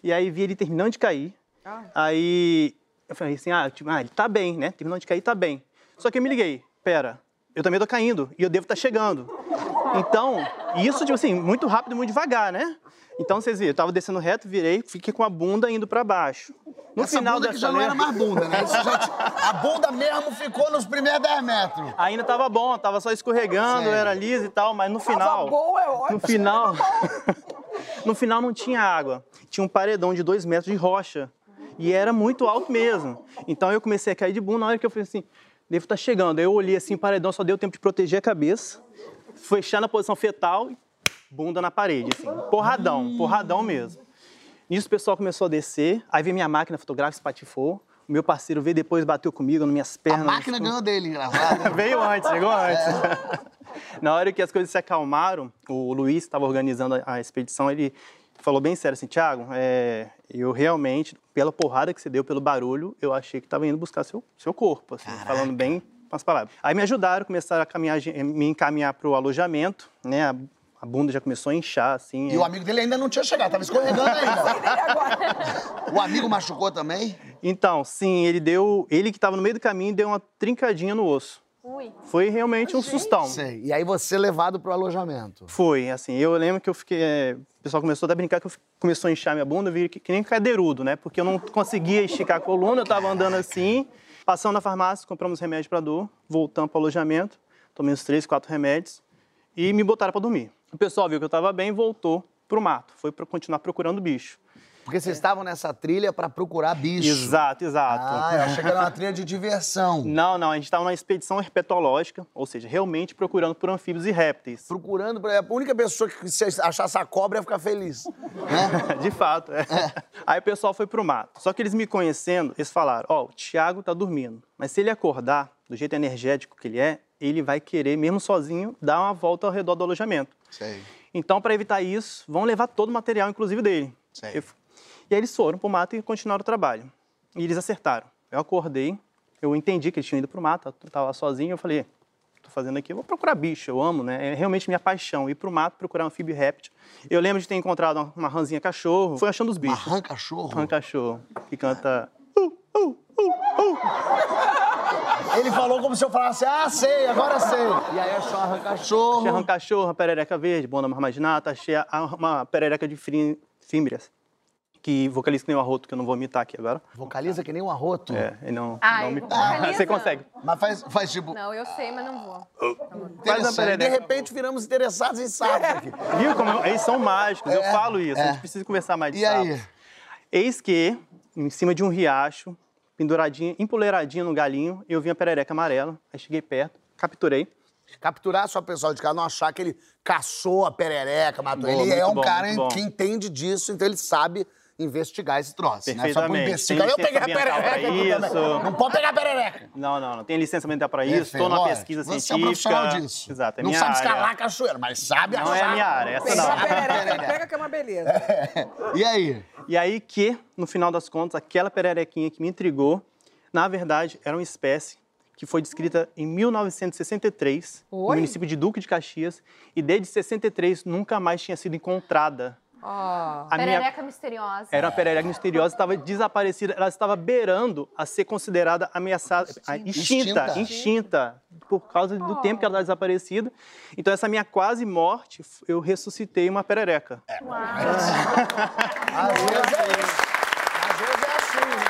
Speaker 5: E aí vi ele terminando de cair. Aí eu falei assim, ah, tipo, ah, ele tá bem, né? Terminando de cair, tá bem. Só que eu me liguei, pera, eu também tô caindo e eu devo estar chegando. Então, isso, tipo assim, muito rápido e muito devagar, né? Então, vocês viram, eu tava descendo reto, virei, fiquei com a bunda indo para baixo. No
Speaker 1: Essa
Speaker 5: final
Speaker 1: bunda
Speaker 5: da
Speaker 1: que já não era mais bunda, né? Já a bunda mesmo ficou nos primeiros 10 metros.
Speaker 5: Ainda tava bom, tava só escorregando,
Speaker 1: Sério?
Speaker 5: era liso e tal, mas no final.
Speaker 4: bom, é ótimo.
Speaker 5: No final. No final não tinha água. Tinha um paredão de dois metros de rocha. E era muito alto mesmo. Então eu comecei a cair de bunda na hora que eu falei assim, devo estar chegando. Aí eu olhei assim, o paredão só deu tempo de proteger a cabeça, fechar na posição fetal e bunda na parede, assim. Porradão, porradão mesmo. Nisso o pessoal começou a descer, aí veio minha máquina fotográfica, espatifou. O meu parceiro veio depois, bateu comigo nas minhas
Speaker 1: A
Speaker 5: pernas.
Speaker 1: máquina ganhou dele, engraçado.
Speaker 5: Veio antes, chegou antes. Na hora que as coisas se acalmaram, o Luiz estava organizando a- expedição, ele falou bem sério assim, Tiago, eu realmente, pela porrada que você deu, pelo barulho, eu achei que estava indo buscar seu, seu corpo, assim, falando bem com as palavras. Aí me ajudaram, começaram a caminhar, me encaminhar para o alojamento, né? A, bunda já começou a inchar, assim.
Speaker 1: E o amigo dele ainda não tinha chegado, tava escorregando ainda. O amigo machucou também?
Speaker 5: Então, sim, ele deu, ele que estava no meio do caminho, deu uma trincadinha no osso.
Speaker 3: Ui.
Speaker 5: Foi realmente um sustão.
Speaker 1: Sei. E aí você levado pro alojamento.
Speaker 5: Foi, assim, eu lembro que eu fiquei. é, o pessoal começou até a brincar que eu começou a inchar minha bunda, eu vi que, que nem cadeirudo, né? Porque eu não conseguia esticar a coluna, eu tava andando assim, passando na farmácia, compramos remédio para dor, voltamos para o alojamento, tomei uns três, quatro remédios e me botaram para dormir. O pessoal viu que eu tava bem, voltou pro mato, foi para continuar procurando bicho.
Speaker 1: Porque vocês estavam nessa trilha pra procurar bicho.
Speaker 5: Exato, exato.
Speaker 1: Ah, eu achei que era uma trilha de diversão.
Speaker 5: Não, não, a gente estava numa expedição herpetológica, ou seja, realmente procurando por anfíbios e répteis.
Speaker 1: Procurando, pra- a única pessoa que se achasse a cobra ia ficar feliz. Né?
Speaker 5: De fato, é. Aí o pessoal foi pro mato. Só que eles me conhecendo, eles falaram: Ó, o Thiago tá dormindo, mas se ele acordar, do jeito energético que ele é, ele vai querer, mesmo sozinho, dar uma volta ao redor do alojamento.
Speaker 1: Sei.
Speaker 5: Então, para evitar isso, vão levar todo o material, inclusive dele.
Speaker 1: Sei.
Speaker 5: Eu- e aí eles foram pro mato e continuaram o trabalho. E eles acertaram. Eu acordei, eu entendi que eles tinham ido pro mato, eu tava lá sozinho, eu falei, tô fazendo aqui, eu vou procurar bicho, eu amo, né? É realmente minha paixão, ir pro mato, procurar um anfíbio e réptil. Eu lembro de ter encontrado uma, uma rãzinha cachorro, fui achando os bichos.
Speaker 1: Arranca cachorro.
Speaker 5: Rã cachorro, que canta... "Uh, uh, uh".
Speaker 1: Ele falou como se eu falasse, ah, sei, agora sei. E aí achou arranca cachorro.
Speaker 5: Achei arranca cachorro, perereca verde, bona marmaginata, achei a- uma perereca de frí- fímbrias, que vocaliza que nem o arroto, que eu não vou imitar aqui agora.
Speaker 1: Vocaliza que nem um arroto.
Speaker 5: É, e não,
Speaker 3: Ai,
Speaker 5: não me...
Speaker 3: vocaliza?
Speaker 5: Você consegue.
Speaker 1: Mas faz, faz tipo.
Speaker 3: Não, eu sei, mas não vou.
Speaker 5: Faz uma
Speaker 1: interessante. De
Speaker 5: perereca.
Speaker 1: repente viramos interessados em sapos aqui.
Speaker 5: Viu como eu- eles são mágicos, eu
Speaker 1: É,
Speaker 5: falo isso,
Speaker 1: é.
Speaker 5: a gente precisa conversar mais de
Speaker 1: E aí?
Speaker 5: Eis que, em cima de um riacho, penduradinha, empoleiradinha no galinho, eu vi a perereca amarela, aí cheguei perto, capturei.
Speaker 1: Capturar só o pessoal de casa, não achar que ele caçou a perereca, matou.
Speaker 5: Boa,
Speaker 1: ele é um
Speaker 5: bom,
Speaker 1: cara que entende disso, então ele sabe investigar esse troço. Né? Só
Speaker 5: Perfeitamente.
Speaker 1: investigar. Peguei a perereca
Speaker 5: isso.
Speaker 1: Não pode pegar a perereca.
Speaker 5: Não, não, não tem licença ambiental para isso, estou
Speaker 1: lógico.
Speaker 5: pesquisa
Speaker 1: Você é
Speaker 5: científica.
Speaker 1: um profissional disso.
Speaker 5: Exato, é
Speaker 1: não
Speaker 5: minha
Speaker 1: sabe
Speaker 5: área.
Speaker 1: escalar cachoeira, mas sabe
Speaker 5: Não é
Speaker 1: achar.
Speaker 5: a minha área, essa
Speaker 4: Pega
Speaker 5: não.
Speaker 4: a perereca, pega que é uma beleza.
Speaker 1: E aí?
Speaker 5: E aí que, no final das contas, aquela pererequinha que me intrigou, na verdade, era uma espécie que foi descrita em 1963, no
Speaker 4: Oi?
Speaker 5: município de Duque de Caxias, e desde 63 nunca mais tinha sido encontrada.
Speaker 4: Ah.
Speaker 5: A minha
Speaker 3: Perereca misteriosa.
Speaker 5: era uma perereca misteriosa, estava desaparecida, ela estava beirando a ser considerada ameaçada, extinta,
Speaker 1: Extinta.
Speaker 5: extinta, por causa do tempo que ela estava desaparecida. Então, essa minha quase morte, eu ressuscitei uma perereca.
Speaker 1: Às vezes é isso. Às vezes é assim. né?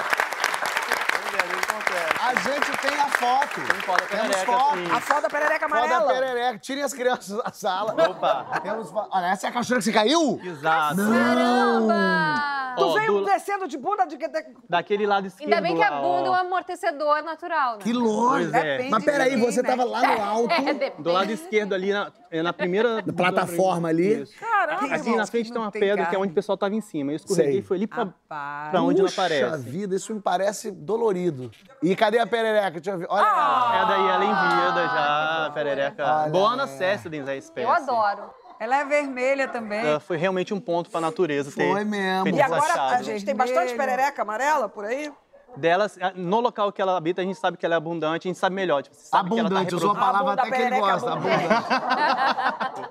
Speaker 1: A gente tem a foto. Tem
Speaker 5: foto da
Speaker 1: Temos
Speaker 5: perereca,
Speaker 1: foto.
Speaker 5: sim.
Speaker 4: A perereca
Speaker 1: Foto da
Speaker 4: amarela.
Speaker 1: perereca. Tirem as crianças da sala.
Speaker 5: Opa!
Speaker 1: Temos Olha, essa é a cachoeira que você caiu?
Speaker 5: Exato.
Speaker 3: Caramba!
Speaker 4: Tu
Speaker 5: Ó,
Speaker 4: veio
Speaker 5: do-
Speaker 4: descendo de bunda de... de-
Speaker 5: daquele lado esquerdo
Speaker 3: Ainda bem que a
Speaker 5: lá,
Speaker 3: bunda é um amortecedor natural, né?
Speaker 1: Que longe.
Speaker 5: Pois é.
Speaker 2: Depende
Speaker 1: Mas peraí,
Speaker 2: de quem,
Speaker 1: você
Speaker 2: né?
Speaker 1: tava lá no alto,
Speaker 3: É, depende.
Speaker 5: Do lado esquerdo ali, na, é na primeira...
Speaker 1: plataforma ali.
Speaker 5: Isso.
Speaker 4: Caramba,
Speaker 5: Aqui
Speaker 4: irmão.
Speaker 5: na frente tem
Speaker 2: não
Speaker 5: uma
Speaker 2: tem
Speaker 5: pedra que é onde o pessoal tava em cima. Eu escorreguei
Speaker 1: Sei.
Speaker 5: e foi ali pra,
Speaker 2: Rapaz.
Speaker 5: pra onde não
Speaker 1: Puxa
Speaker 5: aparece.
Speaker 1: vida, isso me parece dolorido. E cadê a perereca? Deixa eu ver. Olha ela.
Speaker 5: É daí ela em vida já, a perereca.
Speaker 1: Olha
Speaker 5: Bona
Speaker 1: aí.
Speaker 5: cestadens a espécie.
Speaker 3: Eu adoro.
Speaker 2: Ela é vermelha também.
Speaker 5: Ela foi realmente um ponto pra natureza ter
Speaker 1: Foi mesmo.
Speaker 5: feito
Speaker 4: E agora a
Speaker 5: achado.
Speaker 4: gente tem bastante perereca amarela por aí?
Speaker 5: Delas, no local que ela habita, a gente sabe que ela é abundante, a gente sabe melhor. Tipo, sabe que ela tá
Speaker 1: Abundante, usou a palavra até que ele gosta. Abundante.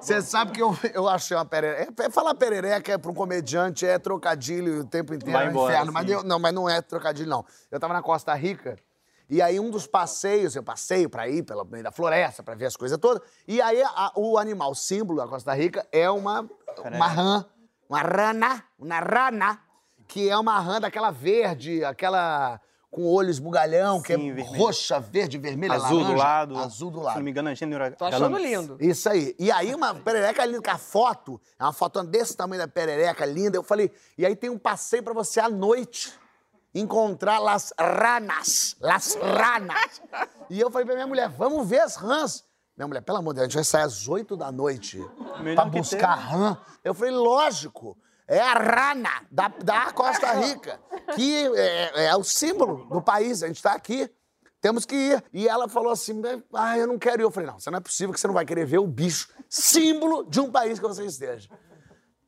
Speaker 1: Você sabe que eu, eu achei uma perereca. É, falar perereca é para um comediante é trocadilho o tempo inteiro,
Speaker 5: Vai
Speaker 1: é um
Speaker 5: embora,
Speaker 1: inferno. Mas eu- não, mas não é trocadilho, não. Eu tava na Costa Rica e aí um dos passeios, eu passeio para ir pelo meio da floresta, para ver as coisas todas. E aí a- o animal símbolo da Costa Rica é uma, uma rã, uma rana, uma rana, que é uma rã daquela verde, aquela com olho esbugalhão, que
Speaker 5: Sim,
Speaker 1: é
Speaker 5: vermelho.
Speaker 1: roxa, verde, vermelha,
Speaker 5: Azul do
Speaker 1: laranja.
Speaker 5: lado.
Speaker 1: Azul do
Speaker 5: Se
Speaker 1: lado.
Speaker 5: não me engano, é gênero
Speaker 4: Tô achando lindo.
Speaker 1: Isso aí. E aí, uma perereca linda, com a foto, é uma foto desse tamanho da perereca, linda. Eu falei, e aí tem um passeio pra você à noite encontrar las ranas. Las ranas. E eu falei pra minha mulher, vamos ver as rãs. Minha mulher, pelo amor de Deus, a gente vai sair às 8 da noite
Speaker 5: Melhor
Speaker 1: pra buscar rã. Eu falei, lógico. É a rana da, da Costa Rica, que é, é o símbolo do país. A gente tá aqui. Temos que ir. E ela falou assim: ah, eu não quero ir. Eu falei: não, você não é possível que você não vai querer ver o bicho, símbolo de um país que você esteja.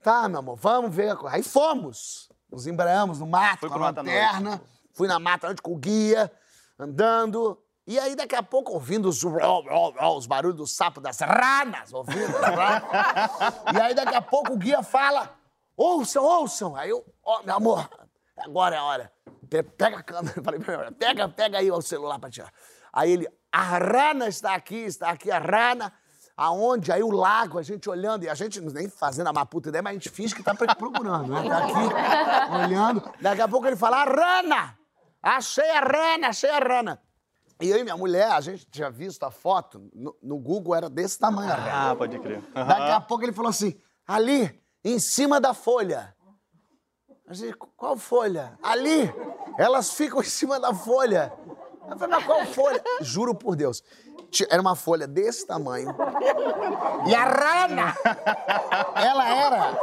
Speaker 1: Tá, meu amor, vamos ver. Aí fomos. Nos embreamos no mato,
Speaker 5: Foi
Speaker 1: com a lanterna. Fui na mata noite com o guia, andando. E aí, daqui a pouco, ouvindo os, os barulhos do sapo, das ranas, ouvindo. ranas. e aí, daqui a pouco, o guia fala: ouçam, ouçam. Aí eu, ó, meu amor, agora é a hora. Pe- Pega a câmera, falei pra minha pega, pega aí o celular pra tirar. Aí ele, a rana está aqui, está aqui a rana. Aonde? Aí o lago, a gente olhando, e a gente nem fazendo a maputa ideia, mas a gente finge que tá procurando, né? Tá aqui, olhando. Daqui a pouco ele fala, a rana! Achei a rana, achei a rana. E eu e minha mulher, a gente tinha visto a foto, no, no Google era desse tamanho.
Speaker 5: Ah, pode crer. Aham.
Speaker 1: Daqui a pouco ele falou assim: ali, em cima da folha. A gente, qual folha? Ali! Elas ficam em cima da folha. Eu falei, mas qual folha? Juro por Deus. Era uma folha desse tamanho. E a rana, ela era.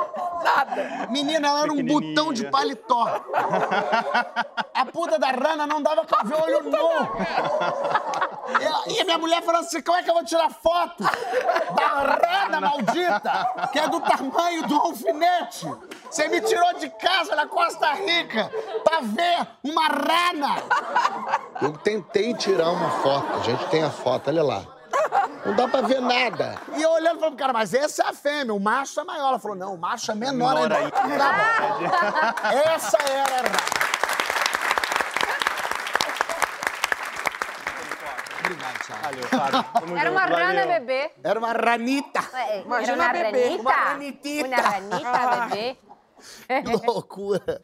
Speaker 1: Nada. Menina, ela era um botão de paletó. A puta da rana não dava pra ver o olho nu. E a minha mulher falou assim: como é que eu vou tirar foto da rana maldita, que é do tamanho do alfinete? Você me tirou de casa na Costa Rica pra ver uma rana. Eu tentei tirar uma foto, a gente tem a foto, olha lá. Não dá pra ver nada. E eu olhando falando, cara, mas essa é a fêmea, o macho é maior. Ela falou, não, o macho é menor,
Speaker 5: Menor
Speaker 1: ainda. dá pra- Essa era a. Obrigado, Thiago.
Speaker 5: Valeu, Fábio.
Speaker 3: Era uma rana bebê.
Speaker 1: Era uma ranita.
Speaker 4: Imagina
Speaker 3: Era uma
Speaker 4: bebê,
Speaker 3: ranita.
Speaker 1: uma ranitita.
Speaker 3: Uma ranita bebê.
Speaker 1: Que loucura.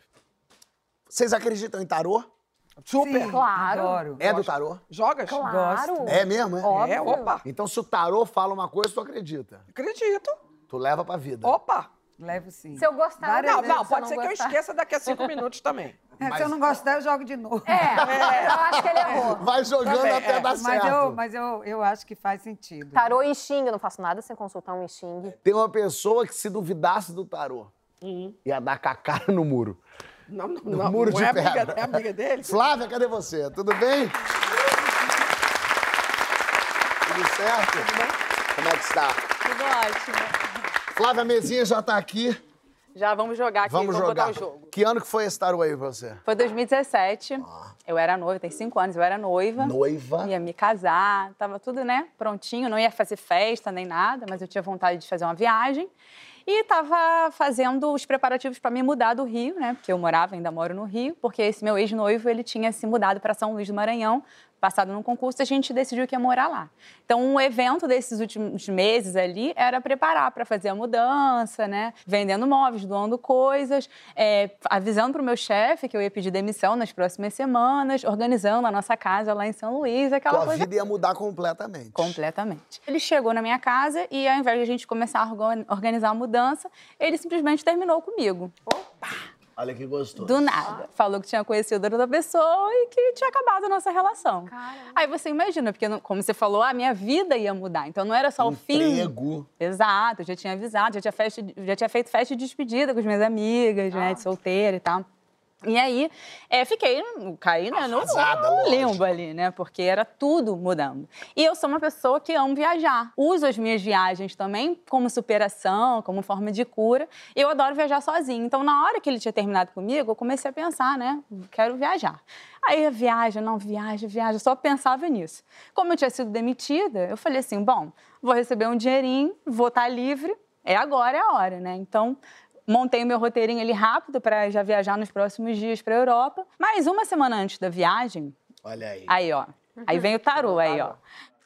Speaker 1: Vocês acreditam em tarô?
Speaker 4: Super.
Speaker 3: Claro.
Speaker 2: Adoro.
Speaker 1: É do tarô?
Speaker 4: Jogas?
Speaker 3: Claro.
Speaker 1: É mesmo, é?
Speaker 3: Óbvio.
Speaker 4: É, opa.
Speaker 1: Então, se o tarô fala uma coisa, tu acredita.
Speaker 4: Acredito.
Speaker 1: Tu leva pra vida.
Speaker 4: Opa.
Speaker 2: Levo sim.
Speaker 3: Se eu gostar,
Speaker 2: Várias
Speaker 4: Não,
Speaker 2: vezes,
Speaker 4: não,
Speaker 2: se
Speaker 4: pode ser que eu
Speaker 3: gostar.
Speaker 4: esqueça daqui a cinco minutos também.
Speaker 2: É, Se eu não gostar, eu jogo de novo.
Speaker 3: É, eu acho que ele errou.
Speaker 1: Vai jogando
Speaker 4: Também,
Speaker 1: até
Speaker 4: é.
Speaker 1: dar
Speaker 2: Mas,
Speaker 1: certo.
Speaker 2: eu, mas eu, eu acho que faz sentido.
Speaker 3: Tarô e Xing, eu não faço nada sem consultar um Xing.
Speaker 1: Tem uma pessoa que se duvidasse do tarô, ia dar com a cara no muro.
Speaker 4: Não, não,
Speaker 1: No
Speaker 4: não.
Speaker 1: muro
Speaker 4: não
Speaker 1: de
Speaker 4: é
Speaker 1: pedra.
Speaker 4: amiga, é amiga dele?
Speaker 1: Flávia, cadê você? Tudo bem? Tudo certo? Como é que está?
Speaker 6: Tudo ótimo.
Speaker 1: Flávia, mesinha já tá aqui.
Speaker 6: Já vamos jogar aqui,
Speaker 1: Vamos
Speaker 6: vamos
Speaker 1: jogar.
Speaker 6: o jogo.
Speaker 1: Que ano que foi esse tarô aí pra você?
Speaker 6: Foi 2017. Eu era noiva, tem cinco anos, eu era noiva.
Speaker 1: Noiva.
Speaker 6: Ia me casar, tava tudo, né, prontinho. Não ia fazer festa nem nada, mas eu tinha vontade de fazer uma viagem. E tava fazendo os preparativos para me mudar do Rio, né? Porque eu morava, ainda moro no Rio, porque esse meu ex-noivo, ele tinha se mudado para São Luís do Maranhão, passado num concurso, a gente decidiu que ia morar lá. Então, um evento desses últimos meses ali era preparar para fazer a mudança, né? Vendendo móveis, doando coisas, é, avisando para o meu chefe que eu ia pedir demissão nas próximas semanas, organizando a nossa casa lá em São Luís, aquela
Speaker 1: Tua
Speaker 6: coisa
Speaker 1: vida ia mudar completamente.
Speaker 6: Completamente. Ele chegou na minha casa e, ao invés de a gente começar a organ- organizar a mudança, ele simplesmente terminou comigo.
Speaker 1: Olha que gostoso.
Speaker 6: Do nada. Falou que tinha conhecido outra pessoa e que tinha acabado a nossa relação. Aí você imagina, porque, como você falou, a minha vida ia mudar. Então não era só o fim.
Speaker 1: Emprego.
Speaker 6: Exato, já tinha avisado, já tinha, festa, já tinha feito festa de despedida com as minhas amigas, né, de solteira e tal. E aí, é, fiquei, caí né, no,
Speaker 1: Arrasada,
Speaker 6: no
Speaker 1: lógico.
Speaker 6: limbo ali, né? Porque era tudo mudando. E eu sou uma pessoa que amo viajar. Uso as minhas viagens também como superação, como forma de cura. Eu adoro viajar sozinha. Então, na hora que ele tinha terminado comigo, eu comecei a pensar, né? Quero viajar. Aí, viaja, não viaja, viaja. Só pensava nisso. Como eu tinha sido demitida, eu falei assim, bom, vou receber um dinheirinho, vou estar livre. É agora, é a hora, né? Então, montei o meu roteirinho ali rápido para já viajar nos próximos dias para a Europa. Mas uma semana antes da viagem,
Speaker 1: Olha aí.
Speaker 6: aí ó, aí vem o tarô aí ó.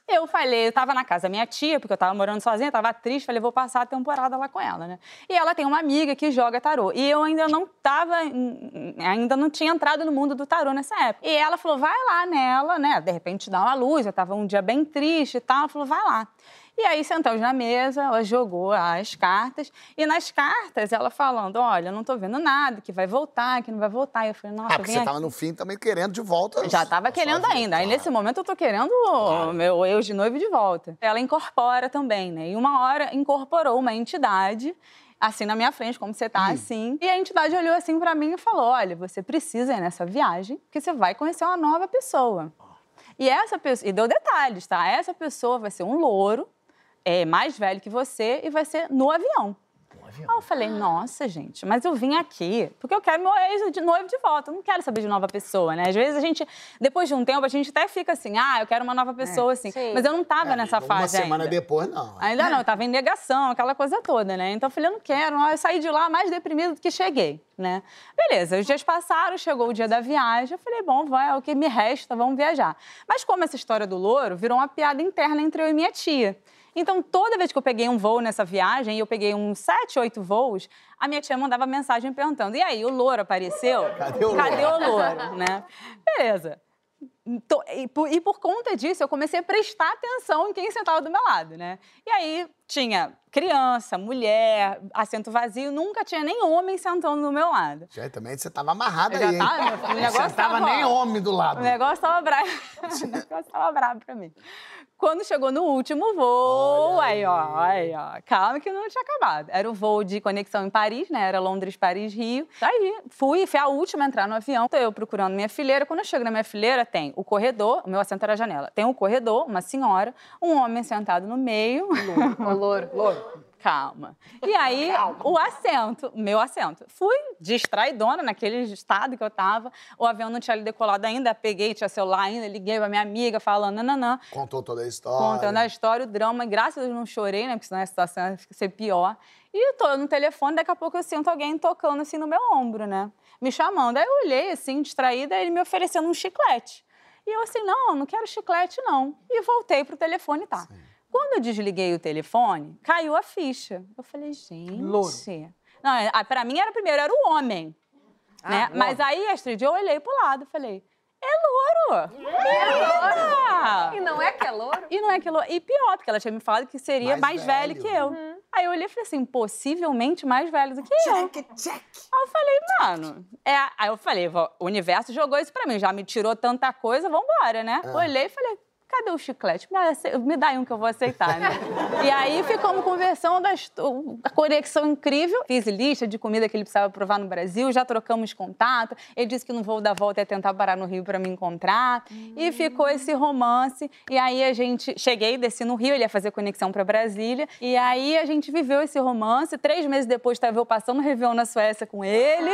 Speaker 6: Eu falei, eu tava na casa da minha tia, porque eu tava morando sozinha, tava triste, falei, vou passar a temporada lá com ela, né? E ela tem uma amiga que joga tarô. E eu ainda não tava, ainda não tinha entrado no mundo do tarô nessa época. E ela falou, vai lá nela, né? De repente dá uma luz, eu tava um dia bem triste e tal. Ela falou, vai lá. E aí sentamos na mesa, ela jogou as cartas, e nas cartas ela falando: olha, não tô vendo nada, que vai voltar, que não vai voltar. E eu falei, nossa,
Speaker 1: Ah, porque você tava
Speaker 6: aqui.
Speaker 1: no fim também querendo de volta.
Speaker 6: Já tava querendo
Speaker 1: vida,
Speaker 6: ainda. Aí
Speaker 1: claro.
Speaker 6: nesse momento eu tô querendo o meu eu de noivo de volta. Ela incorpora também, né? E uma hora incorporou uma entidade assim na minha frente, como você tá assim. E a entidade olhou assim pra mim e falou: "Olha, você precisa ir nessa viagem, porque você vai conhecer uma nova pessoa". E essa pessoa, e deu detalhes, tá? Essa pessoa vai ser um louro, é, mais velho que você e vai ser no avião. Aí eu falei, nossa, gente, mas eu vim aqui porque eu quero meu ex de noivo de volta. Eu não quero saber de nova pessoa, né? Às vezes a gente, depois de um tempo, a gente até fica assim, ah, eu quero uma nova pessoa, assim.
Speaker 3: sim.
Speaker 6: Mas eu não tava
Speaker 1: É,
Speaker 6: nessa
Speaker 1: uma
Speaker 6: fase
Speaker 1: semana
Speaker 6: ainda.
Speaker 1: depois, não.
Speaker 6: Ainda não, eu tava em negação, aquela coisa toda, né? Então eu falei, eu não quero. Eu saí de lá mais deprimida do que cheguei, né? Beleza, os dias passaram, chegou o dia da viagem. Eu falei, bom, vai, é o que me resta, vamos viajar. Mas como essa história do louro virou uma piada interna entre eu e minha tia. Então, toda vez que eu peguei um voo nessa viagem, e eu peguei uns sete, oito voos, a minha tia mandava mensagem perguntando: e aí, o louro apareceu?
Speaker 1: Cadê o
Speaker 6: Cadê o louro? né? Beleza. E, por, e por conta disso, eu comecei a prestar atenção em quem sentava do meu lado, né? E aí tinha criança, mulher, assento vazio, nunca tinha nem homem sentando do meu lado.
Speaker 1: Já também você tava amarrada aí, hein?
Speaker 6: tava, o negócio
Speaker 1: Você tava
Speaker 6: tava,
Speaker 1: nem homem do lado.
Speaker 6: O negócio tava bravo. o negócio tava bravo pra mim. Quando chegou no último voo,
Speaker 1: Olha
Speaker 6: aí, ó, aí, ó, calma que não tinha acabado. Era o voo de conexão em Paris, né? Era Londres, Paris, Rio. Aí, fui, fui a última a entrar no avião. Eu procurando minha fileira. Quando eu chego na minha fileira, tem o corredor, o meu assento era a janela. Tem um corredor, uma senhora, um homem sentado no meio.
Speaker 3: O louro.
Speaker 6: Calma. E aí, o assento, meu assento. Fui distraidona naquele estado que eu tava. O avião não tinha decolado ainda. Peguei, tinha celular ainda, liguei pra minha amiga falando, nananã.
Speaker 1: Contou toda a história.
Speaker 6: Contando a história, o drama. E graças a Deus não chorei, né? Porque senão a situação ia ser pior. E eu tô no telefone, daqui a pouco eu sinto alguém tocando assim no meu ombro, né? Me chamando. Aí eu olhei assim, distraída, ele me oferecendo um chiclete. E eu assim, não, não quero chiclete, não. E voltei pro telefone, tá. Quando eu desliguei o telefone, caiu a ficha. Eu falei, gente.
Speaker 4: Louro.
Speaker 6: Não, é, ah, pra mim era primeiro, era o homem. né? Mas aí, Astrid, eu olhei pro lado e falei, é louro! Eita!
Speaker 3: E não é que é louro?
Speaker 6: E não é que louro. E pior, porque ela tinha me falado que seria
Speaker 1: Mais
Speaker 6: mais, velho.
Speaker 1: velho.
Speaker 6: que eu. Aí eu olhei e falei assim, possivelmente mais velho do que eu.
Speaker 4: Check, check.
Speaker 6: Aí eu falei, mano, é. Aí eu falei, "Vó, o universo jogou isso pra mim, já me tirou tanta coisa, vambora, né? Olhei e falei, cadê o chiclete? Me, dá um que eu vou aceitar, né? e aí ficamos conversando, a conexão incrível. Fiz lista de comida que ele precisava provar no Brasil, já trocamos contato. Ele disse que no voo da volta ia tentar parar no Rio pra me encontrar. E ficou esse romance. E aí a gente. Cheguei, desci no Rio, ele ia fazer conexão pra Brasília. E aí a gente viveu esse romance. Três meses depois estava eu passando o Réveillon na Suécia com ele.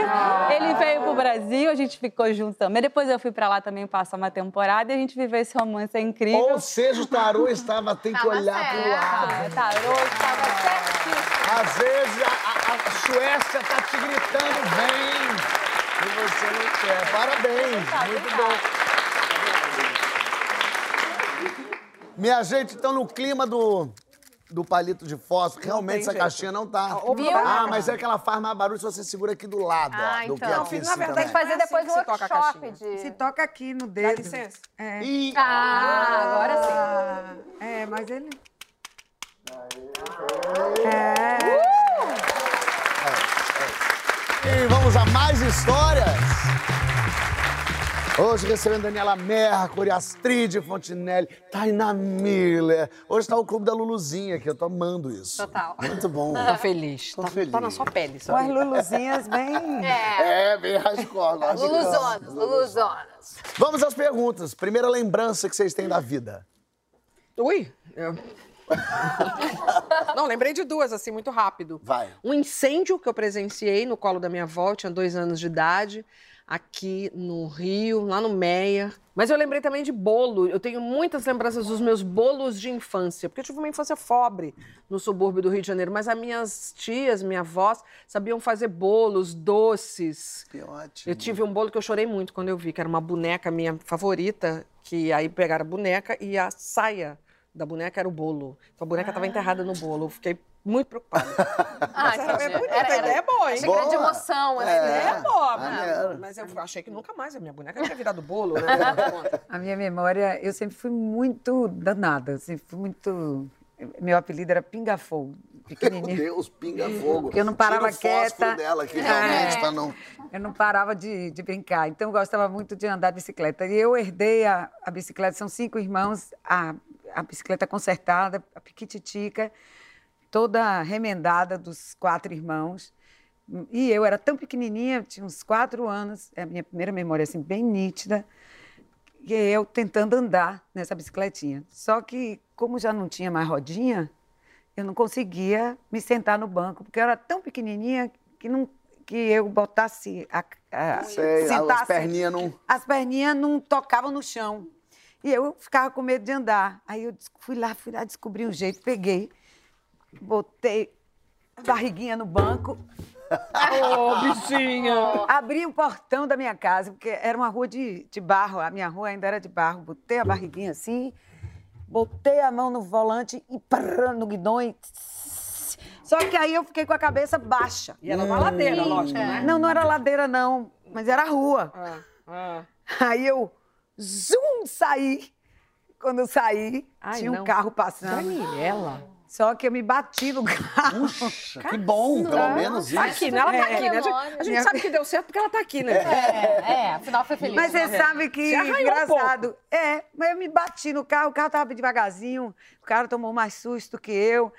Speaker 6: Ele veio pro Brasil, a gente ficou junto também. Depois eu fui pra lá também passar uma temporada e a gente viveu esse romance é incrível.
Speaker 1: Ou seja, o tarô estava, tem que olhar pro
Speaker 3: certo.
Speaker 1: lado.
Speaker 6: Tarô, estava certíssimo.
Speaker 1: Às vezes a, a- a Suécia tá te gritando, vem! E você não quer. Parabéns, muito bom. Minha gente, então no clima do, do palito de fósforo, realmente essa
Speaker 4: jeito.
Speaker 1: caixinha não tá.
Speaker 3: Viu?
Speaker 1: Ah, mas é que ela faz mais barulho se você segura aqui do lado, ó,
Speaker 3: Ah,
Speaker 1: do que
Speaker 3: então.
Speaker 1: aqui
Speaker 4: Na
Speaker 1: assim
Speaker 4: verdade,
Speaker 3: Tem que
Speaker 1: também.
Speaker 3: fazer
Speaker 4: Não é assim
Speaker 3: depois
Speaker 4: que
Speaker 3: um workshop
Speaker 4: caixinha.
Speaker 2: Se
Speaker 3: de...
Speaker 2: toca aqui no
Speaker 4: Dá
Speaker 2: dedo.
Speaker 4: licença.
Speaker 2: É.
Speaker 1: E...
Speaker 3: Ah, agora sim.
Speaker 2: Ah, é, mas ele.
Speaker 1: E vamos a mais histórias. Hoje recebendo Daniela Mercury, Astrid Fontinelli, Taina Miller. Hoje tá o clube da Luluzinha aqui, eu tô amando isso.
Speaker 3: Total.
Speaker 1: Muito bom.
Speaker 4: Tá feliz.
Speaker 1: Tô
Speaker 4: Tá,
Speaker 1: feliz.
Speaker 4: tá na sua pele,
Speaker 2: Com as luluzinhas bem.
Speaker 3: É.
Speaker 1: É, bem de
Speaker 3: Luluzonas, Luluzonas.
Speaker 1: Vamos às perguntas. Primeira lembrança que vocês têm da vida.
Speaker 4: Ui. eu- Não, lembrei de duas, assim, muito rápido.
Speaker 1: Vai.
Speaker 4: Um incêndio que eu presenciei no colo da minha avó, tinha dois anos de idade, aqui no Rio, lá no Meia. Mas eu lembrei também de bolo. Eu tenho muitas lembranças dos meus bolos de infância, porque eu tive uma infância pobre no subúrbio do Rio de Janeiro. Mas as minhas tias, minha avós, sabiam fazer bolos, doces.
Speaker 1: Que ótimo.
Speaker 4: Eu tive um bolo que eu chorei muito quando eu vi, que era uma boneca minha favorita, que aí pegaram a boneca e a saia da boneca era o bolo. Então a boneca estava enterrada no bolo. Eu fiquei muito preocupada.
Speaker 3: Ah,
Speaker 4: Era, é bonita,
Speaker 3: Era-
Speaker 4: a ideia é boa, hein?
Speaker 3: Achei que era de
Speaker 1: Boa.
Speaker 3: emoção, assim.
Speaker 1: É.
Speaker 4: É boa,
Speaker 1: maneiro.
Speaker 4: mas eu achei que nunca mais a minha boneca tinha virado bolo, né?
Speaker 2: A minha memória, eu sempre fui muito danada, sempre fui muito. Meu apelido era Pinga Fogo,
Speaker 1: Meu
Speaker 2: pequenininho.
Speaker 1: Deus, pinga fogo.
Speaker 2: Eu não parava
Speaker 1: Tira o
Speaker 2: quieta.
Speaker 1: dela aqui, realmente,
Speaker 2: É.
Speaker 1: pra não...
Speaker 2: Eu não parava de, de brincar, então eu gostava muito de andar de bicicleta. E eu herdei a, a bicicleta, são cinco irmãos, a, a bicicleta consertada, a piquititica, toda remendada dos quatro irmãos. E eu era tão pequenininha, tinha uns quatro anos, é a minha primeira memória assim, bem nítida, e eu tentando andar nessa bicicletinha. Só que, como já não tinha mais rodinha, eu não conseguia me sentar no banco, porque eu era tão pequenininha que, não, que eu botasse a, a
Speaker 1: Sei, as
Speaker 2: sentasse-
Speaker 1: perninhas não...
Speaker 2: as perninhas não tocavam no chão. E eu ficava com medo de andar. Aí eu fui lá, fui lá, descobri um jeito, peguei, botei a barriguinha no banco,
Speaker 4: Ô, bichinha!
Speaker 2: abri o portão da minha casa, porque era uma rua de, de barro, a minha rua ainda era de barro. Botei a barriguinha assim, botei a mão no volante e prrr, no guidão e... Só que aí eu fiquei com a cabeça baixa.
Speaker 4: E era uma ladeira, lógico, né?
Speaker 2: Não, não era ladeira, não, mas era rua.
Speaker 4: Ah, ah.
Speaker 2: Aí eu, zoom, saí. Quando eu saí,
Speaker 4: Ai,
Speaker 2: tinha um
Speaker 4: não.
Speaker 2: carro passando.
Speaker 4: Daniela.
Speaker 2: Só que eu me bati no carro.
Speaker 1: Que bom, pelo menos isso.
Speaker 4: Tá aqui, né? Ela tá
Speaker 3: É.
Speaker 4: aqui, né? A gente, a gente sabe que deu certo porque ela tá aqui, né?
Speaker 3: É, é, afinal foi feliz.
Speaker 2: Mas você sabe que
Speaker 4: Se arranhou um
Speaker 2: engraçado. é, mas eu me bati no carro, o carro tava devagarzinho, o cara tomou mais susto que eu.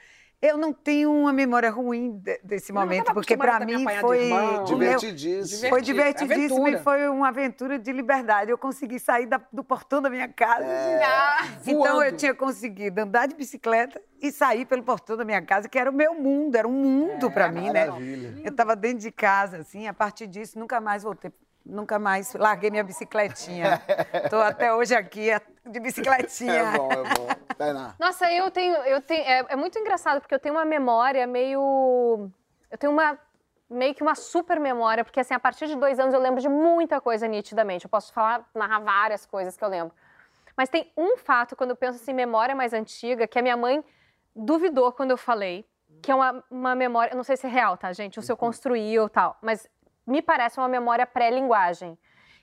Speaker 2: Eu não tenho uma memória ruim de- desse
Speaker 4: Não,
Speaker 2: momento,
Speaker 4: tava
Speaker 2: porque para mim
Speaker 4: de
Speaker 2: foi meu-
Speaker 1: Divertidíssimo.
Speaker 2: Foi divertidíssimo
Speaker 4: Aventura.
Speaker 2: e foi uma aventura de liberdade. Eu consegui sair da- do portão da minha casa.
Speaker 3: Ah,
Speaker 2: Então eu tinha conseguido andar de bicicleta e sair pelo portão da minha casa, que era o meu mundo, era um mundo para mim, né?
Speaker 1: maravilha.
Speaker 2: Eu estava dentro de casa, assim, a partir disso nunca mais voltei, nunca mais larguei minha bicicletinha. Estou até hoje aqui a- de bicicletinha.
Speaker 1: É bom, é bom. Tainá.
Speaker 3: Nossa, eu tenho. Eu tenho é, é muito engraçado, porque eu tenho uma memória meio. Eu tenho uma. Meio que uma super memória, porque assim, a partir de dois anos eu lembro de muita coisa nitidamente. Eu posso falar, narrar várias coisas que eu lembro. Mas tem um fato, quando eu penso assim, memória mais antiga, que a minha mãe duvidou quando eu falei, que é uma, uma memória, eu não sei se é real, tá, gente? Ou se eu construí ou tal, mas me parece uma memória pré-linguagem,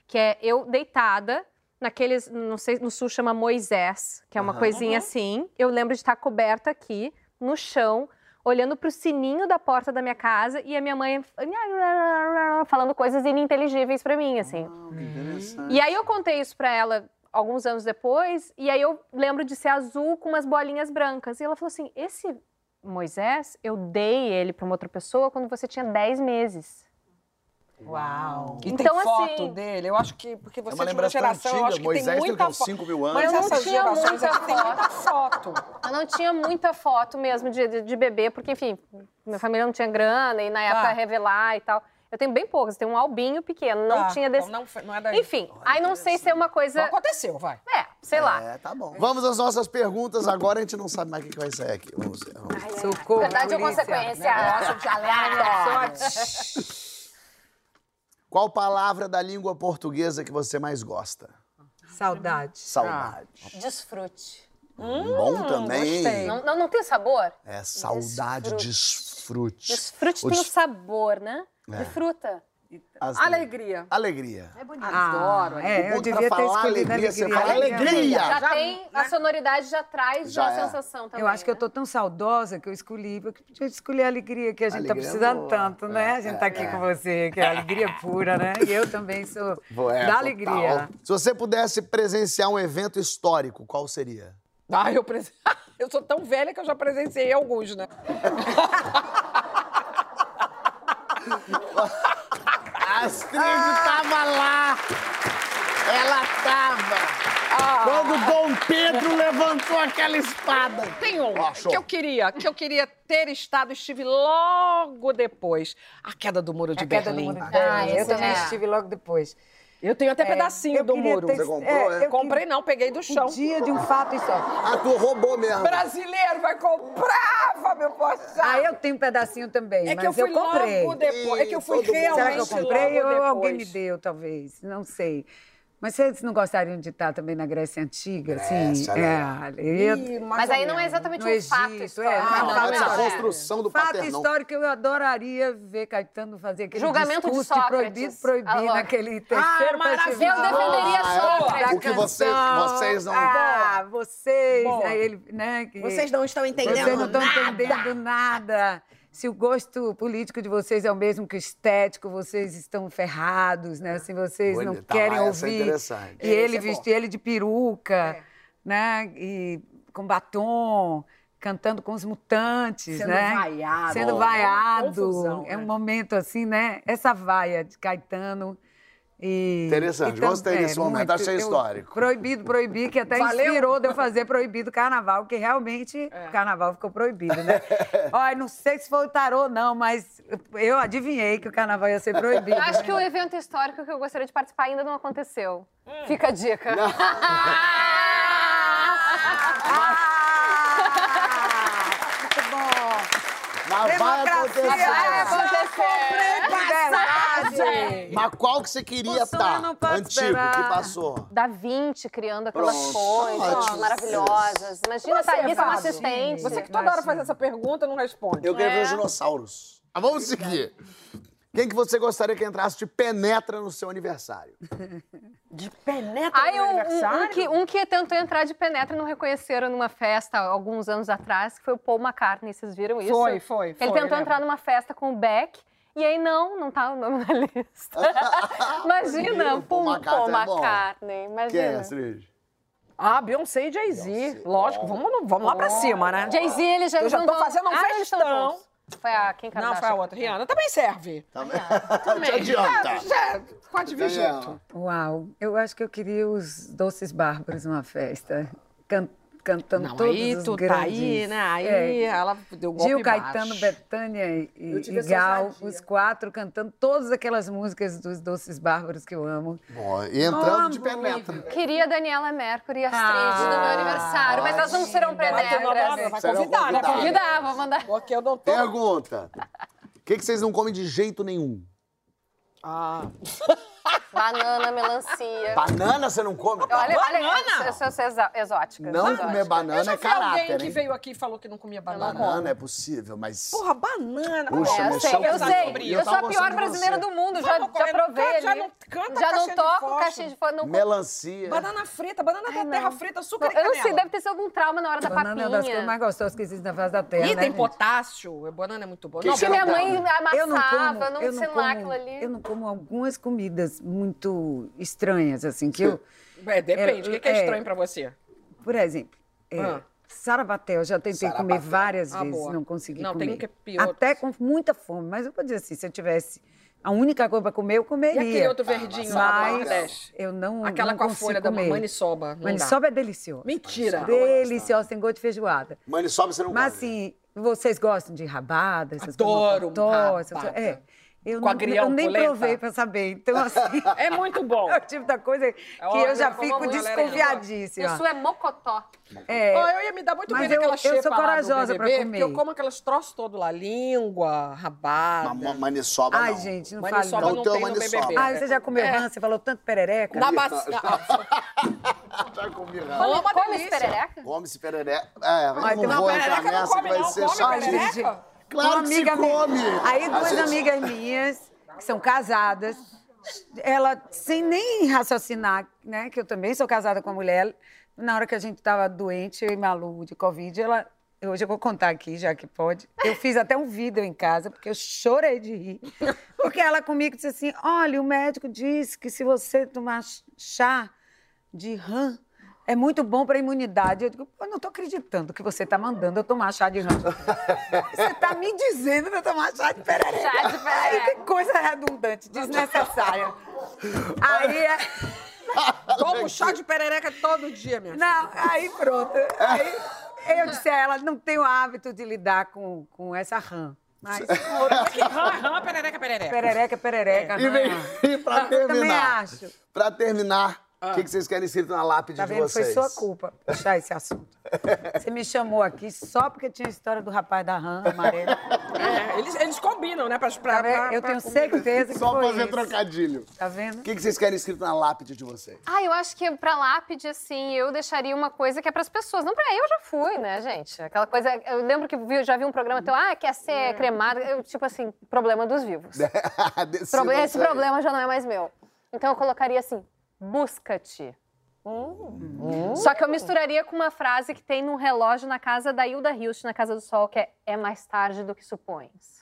Speaker 3: que é eu deitada naqueles, não sei, no sul chama Moisés, que é uma coisinha assim. Eu lembro de estar coberta aqui, no chão, olhando pro sininho da porta da minha casa e a minha mãe falando coisas ininteligíveis para mim, assim.
Speaker 1: Interessante.
Speaker 3: E aí eu contei isso pra ela alguns anos depois, e aí eu lembro de ser azul com umas bolinhas brancas. E ela falou assim: esse Moisés, eu dei ele pra uma outra pessoa quando você tinha 10 meses.
Speaker 4: Uau. E
Speaker 3: Então,
Speaker 4: tem foto
Speaker 3: assim-
Speaker 4: dele. Eu acho que, porque
Speaker 1: É
Speaker 4: você
Speaker 1: uma
Speaker 4: é de uma
Speaker 1: lembrança tão
Speaker 4: geração, eu
Speaker 1: antiga.
Speaker 4: acho que
Speaker 1: Moisés
Speaker 4: tem
Speaker 1: tem
Speaker 4: muita
Speaker 1: uns
Speaker 4: foto.
Speaker 1: 5 mil
Speaker 4: Mas
Speaker 1: anos.
Speaker 3: Eu não
Speaker 4: essas
Speaker 3: tinha
Speaker 4: gerações
Speaker 3: muita
Speaker 4: tem muita foto.
Speaker 3: Eu não tinha muita foto mesmo de, de, de bebê, porque, enfim, minha família não tinha grana e na época
Speaker 4: Tá.
Speaker 3: revelar e tal. Eu tenho bem poucas, tenho um albinho pequeno, não
Speaker 4: Tá,
Speaker 3: tinha desse.
Speaker 4: então não não é daí.
Speaker 3: Enfim, aí não sei se é uma
Speaker 4: Não
Speaker 3: coisa.
Speaker 4: aconteceu, vai.
Speaker 3: É, sei lá.
Speaker 1: É, tá bom. Vamos às nossas perguntas. Agora a gente não sabe mais o que vai sair aqui. Vamos. Vamos ver.
Speaker 2: Socorro.
Speaker 3: Verdade ou consequência?
Speaker 4: Negócio de aleatório.
Speaker 1: Qual palavra da língua portuguesa que você mais gosta?
Speaker 2: Saudade.
Speaker 1: Saudade.
Speaker 3: Desfrute.
Speaker 1: Bom também.
Speaker 4: gostei.
Speaker 3: Não, não, não tem sabor?
Speaker 1: É saudade, desfrute.
Speaker 3: Desfrute
Speaker 1: O
Speaker 3: tem o
Speaker 1: des-
Speaker 3: sabor, né? De fruta.
Speaker 1: As-
Speaker 4: Alegria.
Speaker 1: Alegria.
Speaker 4: Adoro.
Speaker 2: É, eu
Speaker 1: Bom, pra
Speaker 2: devia ter
Speaker 1: falar
Speaker 2: escolhido
Speaker 1: alegria, você
Speaker 2: alegria.
Speaker 1: fala alegria.
Speaker 3: Já,
Speaker 4: Já-
Speaker 3: tem, a sonoridade já traz
Speaker 1: Já
Speaker 3: a
Speaker 1: é.
Speaker 3: sensação também.
Speaker 2: Eu acho que eu
Speaker 3: né?
Speaker 2: tô tão saudosa que eu escolhi, porque podia escolher a alegria que a gente tá
Speaker 1: Alegria é
Speaker 2: precisando
Speaker 1: boa.
Speaker 2: tanto, né?
Speaker 1: É,
Speaker 2: a gente
Speaker 1: é,
Speaker 2: tá aqui
Speaker 1: é.
Speaker 2: com você, que é alegria pura, né? E eu também sou
Speaker 1: é,
Speaker 2: da
Speaker 1: total.
Speaker 2: alegria.
Speaker 1: Se você pudesse presenciar um evento histórico, qual seria?
Speaker 4: Ah, eu, presen... eu sou tão velha que eu já presenciei alguns, né?
Speaker 1: Astrid tava lá! Ela tava! Quando Dom Pedro levantou aquela espada.
Speaker 4: Tem um
Speaker 1: show.
Speaker 4: que eu queria, que eu queria ter estado, estive logo depois. A queda do muro de
Speaker 2: A queda do
Speaker 4: Berlim.
Speaker 2: muro de Berlim.
Speaker 3: Ah,
Speaker 2: eu também
Speaker 3: é.
Speaker 2: estive logo depois.
Speaker 4: Eu tenho até
Speaker 2: É,
Speaker 4: pedacinho
Speaker 2: eu
Speaker 4: do muro.
Speaker 2: ter-
Speaker 1: Você comprou, é?
Speaker 2: eu
Speaker 4: Comprei não, peguei do chão.
Speaker 2: Dia de um fato histórico.
Speaker 1: Ah, tu roubou mesmo.
Speaker 4: Brasileiro vai comprar, Fábio Pochá.
Speaker 2: Ah, eu tenho um pedacinho também,
Speaker 4: É que
Speaker 2: mas
Speaker 4: eu fui
Speaker 2: comprei.
Speaker 4: logo depois. É que eu fui realmente
Speaker 2: Será que eu comprei ou alguém me deu, talvez? Não sei. Mas vocês não gostariam de estar também na Grécia Antiga? Assim?
Speaker 1: né?
Speaker 2: É,
Speaker 4: Ih, mais
Speaker 3: Mas aí não é exatamente
Speaker 2: No
Speaker 3: um fato
Speaker 2: Egito,
Speaker 3: histórico.
Speaker 2: é,
Speaker 1: Não,
Speaker 2: Não,
Speaker 1: essa
Speaker 2: não, é.
Speaker 1: construção do
Speaker 2: Fato
Speaker 1: Paternão.
Speaker 2: histórico, eu adoraria ver Caetano fazer aquele
Speaker 3: Julgamento de
Speaker 2: discurso de
Speaker 3: Sócrates.
Speaker 2: proibido, proibir
Speaker 3: Alô.
Speaker 2: naquele terceiro
Speaker 4: maravilha.
Speaker 2: festival.
Speaker 3: Eu defenderia
Speaker 1: Ah, é.
Speaker 3: Sócrates.
Speaker 1: O que você-
Speaker 2: canção.
Speaker 1: vocês não-
Speaker 2: Ah, vocês. Aí ele, né, que-
Speaker 4: Vocês não estão entendendo
Speaker 2: Vocês não estão
Speaker 4: nada.
Speaker 2: entendendo nada. Se o gosto político de vocês é o mesmo que o estético, vocês estão ferrados, né? Assim, vocês
Speaker 1: Olha,
Speaker 2: não
Speaker 1: tá,
Speaker 2: querem
Speaker 1: essa é
Speaker 2: ouvir.
Speaker 1: interessante.
Speaker 2: E ele
Speaker 4: é
Speaker 2: vestir ele de peruca, né? E com batom, cantando com os mutantes,
Speaker 4: Sendo
Speaker 2: né?
Speaker 4: vaiado.
Speaker 2: Sendo vaiado.
Speaker 4: confusão,
Speaker 2: é um
Speaker 4: né?
Speaker 2: momento assim, né? Essa vaia de Caetano. E,
Speaker 1: Interessante,
Speaker 2: e tam-
Speaker 1: gostei desse momento, achei
Speaker 2: eu-
Speaker 1: histórico.
Speaker 2: Proibido, proibir, que até
Speaker 4: Valeu.
Speaker 2: inspirou de eu fazer proibido carnaval, que realmente
Speaker 4: É.
Speaker 2: o carnaval ficou proibido, né? Olha, não sei se foi o tarô, não, mas eu adivinhei que o carnaval ia ser proibido.
Speaker 3: Eu acho
Speaker 2: né?
Speaker 3: que o evento histórico que eu gostaria de participar ainda não aconteceu. Fica a dica.
Speaker 2: Ah, muito bom.
Speaker 1: Mas vai
Speaker 2: Democracia,
Speaker 1: acontecer.
Speaker 2: Liberdade.
Speaker 1: Mas qual que você queria estar?
Speaker 2: pode
Speaker 1: Antigo,
Speaker 2: esperar.
Speaker 1: que passou?
Speaker 3: Da Vinci criando aquelas
Speaker 1: Pronto,
Speaker 3: coisas maravilhosas. Imagina, Thalissa, uma
Speaker 4: Fábio?
Speaker 3: assistente.
Speaker 4: Você que toda hora faz essa pergunta não responde.
Speaker 1: Eu queria ver
Speaker 3: É.
Speaker 1: os dinossauros. Mas vamos seguir. Quem que você gostaria que entrasse de penetra no seu aniversário?
Speaker 4: De penetra
Speaker 3: Ai,
Speaker 4: no
Speaker 3: um,
Speaker 4: aniversário?
Speaker 3: um que, um que tentou entrar de penetra e não reconheceram numa festa alguns anos atrás, que foi o Paul McCartney. Vocês viram isso?
Speaker 4: Foi, foi, foi,
Speaker 3: Ele tentou entrar numa festa com o Beck. E aí, não, não tá o nome na lista. Imagina,
Speaker 1: Viu? Paul McCartney é.
Speaker 3: McCartney.
Speaker 1: Quem é,
Speaker 3: Imagina.
Speaker 1: Astrid?
Speaker 4: Ah, Beyoncé e Jay-Z. Lógico, vamos, vamos lá pra cima, né?
Speaker 3: Jay-Z, ele já
Speaker 4: Eu já tô fazendo um
Speaker 3: Ah,
Speaker 4: festão.
Speaker 3: Foi a Kim
Speaker 4: Não, foi a outra. Rihanna também serve.
Speaker 1: Te adianta.
Speaker 4: Já, pode vir junto.
Speaker 2: Uau, eu acho que eu queria os Doces Bárbaros numa festa, can- cantando
Speaker 4: Não,
Speaker 2: todos
Speaker 4: aí
Speaker 2: os
Speaker 4: tu
Speaker 2: grandes.
Speaker 4: tá aí, né? Aí
Speaker 2: É.
Speaker 4: ela deu golpe
Speaker 2: Gil. Caetano, Betânia e, e- e Gal, os quatro cantando todas aquelas músicas dos Doces Bárbaros que eu amo.
Speaker 1: Bom, e entrando de
Speaker 2: Amo.
Speaker 1: penetra.
Speaker 3: Queria Daniela Mercury e Astrid
Speaker 2: Ah,
Speaker 3: no meu aniversário, mas elas não serão penetras.
Speaker 4: vai convidar, né?
Speaker 3: Convidar, vou mandar.
Speaker 4: Porque eu não tô...
Speaker 1: Pergunta. O que, que vocês não comem de jeito nenhum?
Speaker 4: Ah.
Speaker 3: Banana, melancia.
Speaker 1: Banana você não come?
Speaker 3: Olha, olha,
Speaker 4: Banana?
Speaker 3: eu sou, eu sou exa- exótica.
Speaker 1: Não
Speaker 3: exótica.
Speaker 1: comer banana
Speaker 4: Eu já
Speaker 1: é
Speaker 4: fui alguém
Speaker 1: caráter,
Speaker 4: que
Speaker 1: hein?
Speaker 4: veio aqui e falou que não comia banana.
Speaker 1: Banana é possível, mas...
Speaker 4: Porra, banana.
Speaker 1: Puxa,
Speaker 3: É, eu sei, eu
Speaker 1: comigo.
Speaker 3: sei.
Speaker 1: E eu
Speaker 3: Eu sou a pior brasileira do mundo, já,
Speaker 4: Vamos,
Speaker 3: já
Speaker 4: não
Speaker 3: provei
Speaker 4: canta- já não canta
Speaker 3: já não toco caixinha de fósforo.
Speaker 1: Melancia.
Speaker 4: Banana frita, banana da terra frita, açúcar e
Speaker 3: Eu não
Speaker 4: canela.
Speaker 3: sei, deve ter sido algum trauma na hora da
Speaker 2: Banana é uma das coisas
Speaker 3: papinha.
Speaker 2: mais gostosas que existe na face da terra,
Speaker 4: Ih,
Speaker 2: né,
Speaker 4: tem potássio. Banana é muito boa.
Speaker 1: Que
Speaker 3: minha mãe amassava, não sei lá aquilo ali.
Speaker 2: eu não como algumas comidas muito estranhas, assim, que eu,
Speaker 4: É, depende. O que é
Speaker 2: É.
Speaker 4: estranho pra você?
Speaker 2: por exemplo, é,
Speaker 4: Ah.
Speaker 2: eu já tentei comer várias
Speaker 4: Ah,
Speaker 2: vezes,
Speaker 4: boa.
Speaker 2: não consegui
Speaker 4: Não, tem
Speaker 2: comer.
Speaker 4: um que é pior.
Speaker 2: Até com muita fome, mas eu vou dizer assim, se eu tivesse a única coisa para comer, eu
Speaker 4: E
Speaker 2: comeria.
Speaker 4: aquele outro verdinho lá do
Speaker 2: mas eu não
Speaker 4: Aquela
Speaker 2: não
Speaker 4: com a folha da
Speaker 2: comer.
Speaker 4: maniçoba. não dá.
Speaker 2: Maniçoba é delicioso.
Speaker 4: Mentira.
Speaker 2: Deliciosa, tem gosto de feijoada.
Speaker 1: Maniçoba você não
Speaker 2: Mas
Speaker 1: come.
Speaker 2: assim, vocês gostam de rabada? Essas
Speaker 4: Adoro
Speaker 2: essas
Speaker 4: rabada.
Speaker 2: coisas? É. Eu,
Speaker 4: Com
Speaker 2: não,
Speaker 4: agrião,
Speaker 2: eu nem
Speaker 4: polenta.
Speaker 2: provei pra saber. Então, assim,
Speaker 4: É muito bom.
Speaker 2: é o tipo da coisa que
Speaker 4: Olha,
Speaker 2: eu já fico
Speaker 4: galera
Speaker 2: desconfiadíssima.
Speaker 3: Isso é mocotó.
Speaker 2: É,
Speaker 4: Ó, eu ia me dar muito
Speaker 2: Mas
Speaker 4: bem
Speaker 2: eu-
Speaker 4: naquela
Speaker 2: eu sou
Speaker 4: xepa lá do
Speaker 2: corajosa pra
Speaker 4: BBB,
Speaker 2: comer.
Speaker 4: porque eu como aquelas troços todo lá. Língua, rabada.
Speaker 1: Ma- Maniçoba
Speaker 2: Ai,
Speaker 1: não.
Speaker 2: gente, não fale
Speaker 1: Então
Speaker 4: não
Speaker 1: tem
Speaker 4: tem
Speaker 1: uma
Speaker 4: no. BBB.
Speaker 2: Ah, você já comeu
Speaker 4: É.
Speaker 2: rã? Você falou tanto perereca?
Speaker 4: Na bacia.
Speaker 1: Já comi rã.
Speaker 4: Come, uma
Speaker 3: Come
Speaker 4: delícia.
Speaker 3: esse perereca?
Speaker 1: Come-se. É,
Speaker 2: Ai,
Speaker 1: eu
Speaker 2: tem
Speaker 1: não
Speaker 2: uma
Speaker 1: vou entrar
Speaker 4: perereca não
Speaker 1: nessa
Speaker 4: come,
Speaker 1: que vai
Speaker 4: não.
Speaker 1: ser
Speaker 4: Come perereca?
Speaker 1: Claro que se
Speaker 2: amiga minha-
Speaker 1: come.
Speaker 2: Aí duas
Speaker 1: vezes-
Speaker 2: amigas minhas, que são casadas, ela, sem nem raciocinar, né, que eu também sou casada com uma mulher, na hora que a gente estava doente, eu e Malu, de Covid, ela... Hoje eu vou contar aqui, já que pode. Eu fiz até um vídeo em casa, porque eu chorei de rir. Porque ela comigo disse assim, olha, o médico disse que se você tomar chá de rã, é muito bom para a imunidade. Eu digo, eu não estou acreditando que você está mandando eu tomar chá de rã. Você está me dizendo para eu tomar chá de perereca.
Speaker 3: Chá de perereca.
Speaker 2: Aí, que coisa redundante, desnecessária. Aí, é-
Speaker 4: Tomo chá de perereca todo dia, minha filha.
Speaker 2: não, aí pronto. Aí eu disse a ela, não tenho hábito de lidar com, com essa rã. Mas
Speaker 4: Que rã, rã, perereca, perereca.
Speaker 2: perereca, perereca,
Speaker 1: E, vem, e pra
Speaker 2: Eu também
Speaker 1: terminar,
Speaker 2: acho.
Speaker 1: pra terminar, o que, que vocês querem escrito na lápide
Speaker 2: Tá
Speaker 1: de
Speaker 2: vendo? Foi
Speaker 1: vocês?
Speaker 2: sua culpa puxar esse assunto. Você me chamou aqui só porque tinha a história do rapaz da rã amarela.
Speaker 4: É, eles, eles combinam, né? Pra, pra,
Speaker 2: Tá
Speaker 4: pra-
Speaker 2: Eu
Speaker 4: pra
Speaker 2: tenho certeza que
Speaker 1: Só
Speaker 2: foi
Speaker 1: fazer
Speaker 2: isso.
Speaker 1: trocadilho.
Speaker 2: Tá vendo?
Speaker 1: O que, que vocês querem escrito na lápide de vocês?
Speaker 3: Ah, eu acho que pra lápide, assim, eu deixaria uma coisa que é pras pessoas. Não pra eu já fui, né, gente? Aquela coisa. Eu lembro que vi- já vi um programa teu, ah, quer ser cremado. Eu, tipo assim, problema dos vivos. Proble- Esse problema já não é mais meu. Então eu colocaria assim: busca-te. Só que eu misturaria com uma frase que tem num relógio na casa da Hilda Hilst, na Casa do Sol, que é é mais tarde do que supões.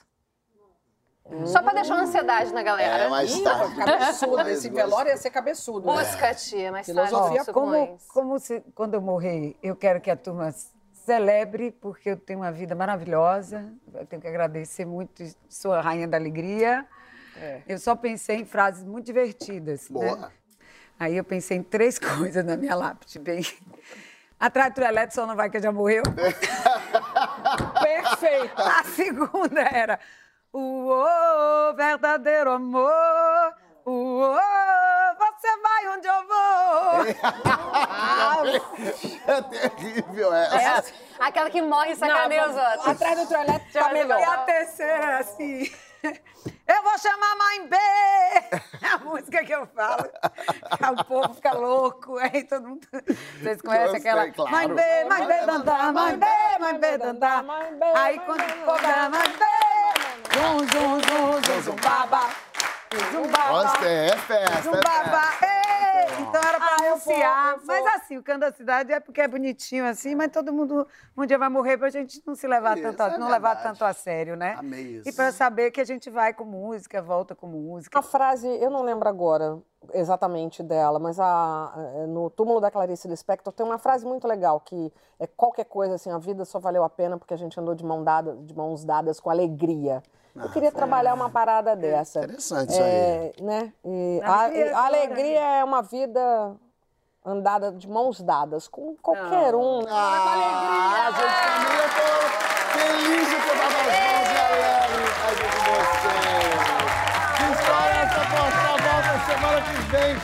Speaker 3: Só pra deixar uma ansiedade na galera.
Speaker 1: É, mais tarde.
Speaker 4: cabeçudo. Esse velório ia ser cabeçudo. né?
Speaker 3: Busca-te, é mais tarde do que
Speaker 2: Como,
Speaker 3: supões.
Speaker 2: como se, quando eu morrer, eu quero que a turma celebre, porque eu tenho uma vida maravilhosa. Eu tenho que agradecer muito, sou a rainha da alegria. Eu só pensei em frases muito divertidas. né? Aí eu pensei em três coisas na minha lápide, bem. Atrás do trio elétrico só não vai que já morreu.
Speaker 4: Perfeita.
Speaker 2: A segunda era o oh, verdadeiro amor. O oh, você vai onde eu vou.
Speaker 1: É terrível essa.
Speaker 3: É, aquela que morre sacaneia os outros.
Speaker 4: Atrás do toalete tá
Speaker 3: Já-
Speaker 4: melhor.
Speaker 2: E a terceira era assim. Eu vou chamar mãe B! É a música que eu falo. O povo fica louco. Aí todo mundo. Vocês conhecem aquela.
Speaker 1: claro.
Speaker 2: Mãe B, mãe B, dandá, mãe B, mãe B, dandá. Aí quando povo dá mãe B, zum, zum, zum, zum, zum, baba. Zum, baba.
Speaker 1: Nossa, é festa.
Speaker 2: Zum,
Speaker 1: é
Speaker 2: baba.
Speaker 1: festa.
Speaker 2: Então era pra
Speaker 4: eu vou,
Speaker 2: anunciar.
Speaker 4: eu vou.
Speaker 2: Mas assim, o canto da cidade é porque é bonitinho assim, mas todo mundo um dia vai morrer pra gente não se levar
Speaker 1: Isso,
Speaker 2: tanto, a-
Speaker 1: é
Speaker 2: não levar tanto a sério, né?
Speaker 1: Amei isso.
Speaker 2: E pra saber que a gente vai com música, volta com música.
Speaker 4: A frase, eu não lembro agora exatamente dela, mas a, eh, no túmulo da Clarice Lispector tem uma frase muito legal que é qualquer coisa assim, a vida só valeu a pena porque a gente andou de, mão dada, de mãos dadas com alegria. Eu queria trabalhar uma parada dessa.
Speaker 1: Interessante isso
Speaker 4: É, né? E a,
Speaker 2: Alegria
Speaker 4: e a
Speaker 2: agora.
Speaker 4: alegria é uma vida andada de mãos dadas com qualquer um.
Speaker 1: Ah, gente, também eu tô feliz de ter dado as mãos e alegre aqui com vocês. Que história é essa posta volta semana que vem.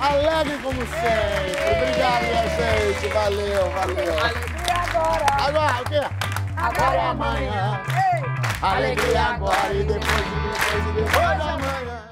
Speaker 1: Alegre como sempre. Obrigado, minha gente. Valeu, valeu.
Speaker 4: Alegria agora.
Speaker 1: Agora, o quê? Agora é amanhã. Alegria agora e depois, e depois, e depois de amanhã.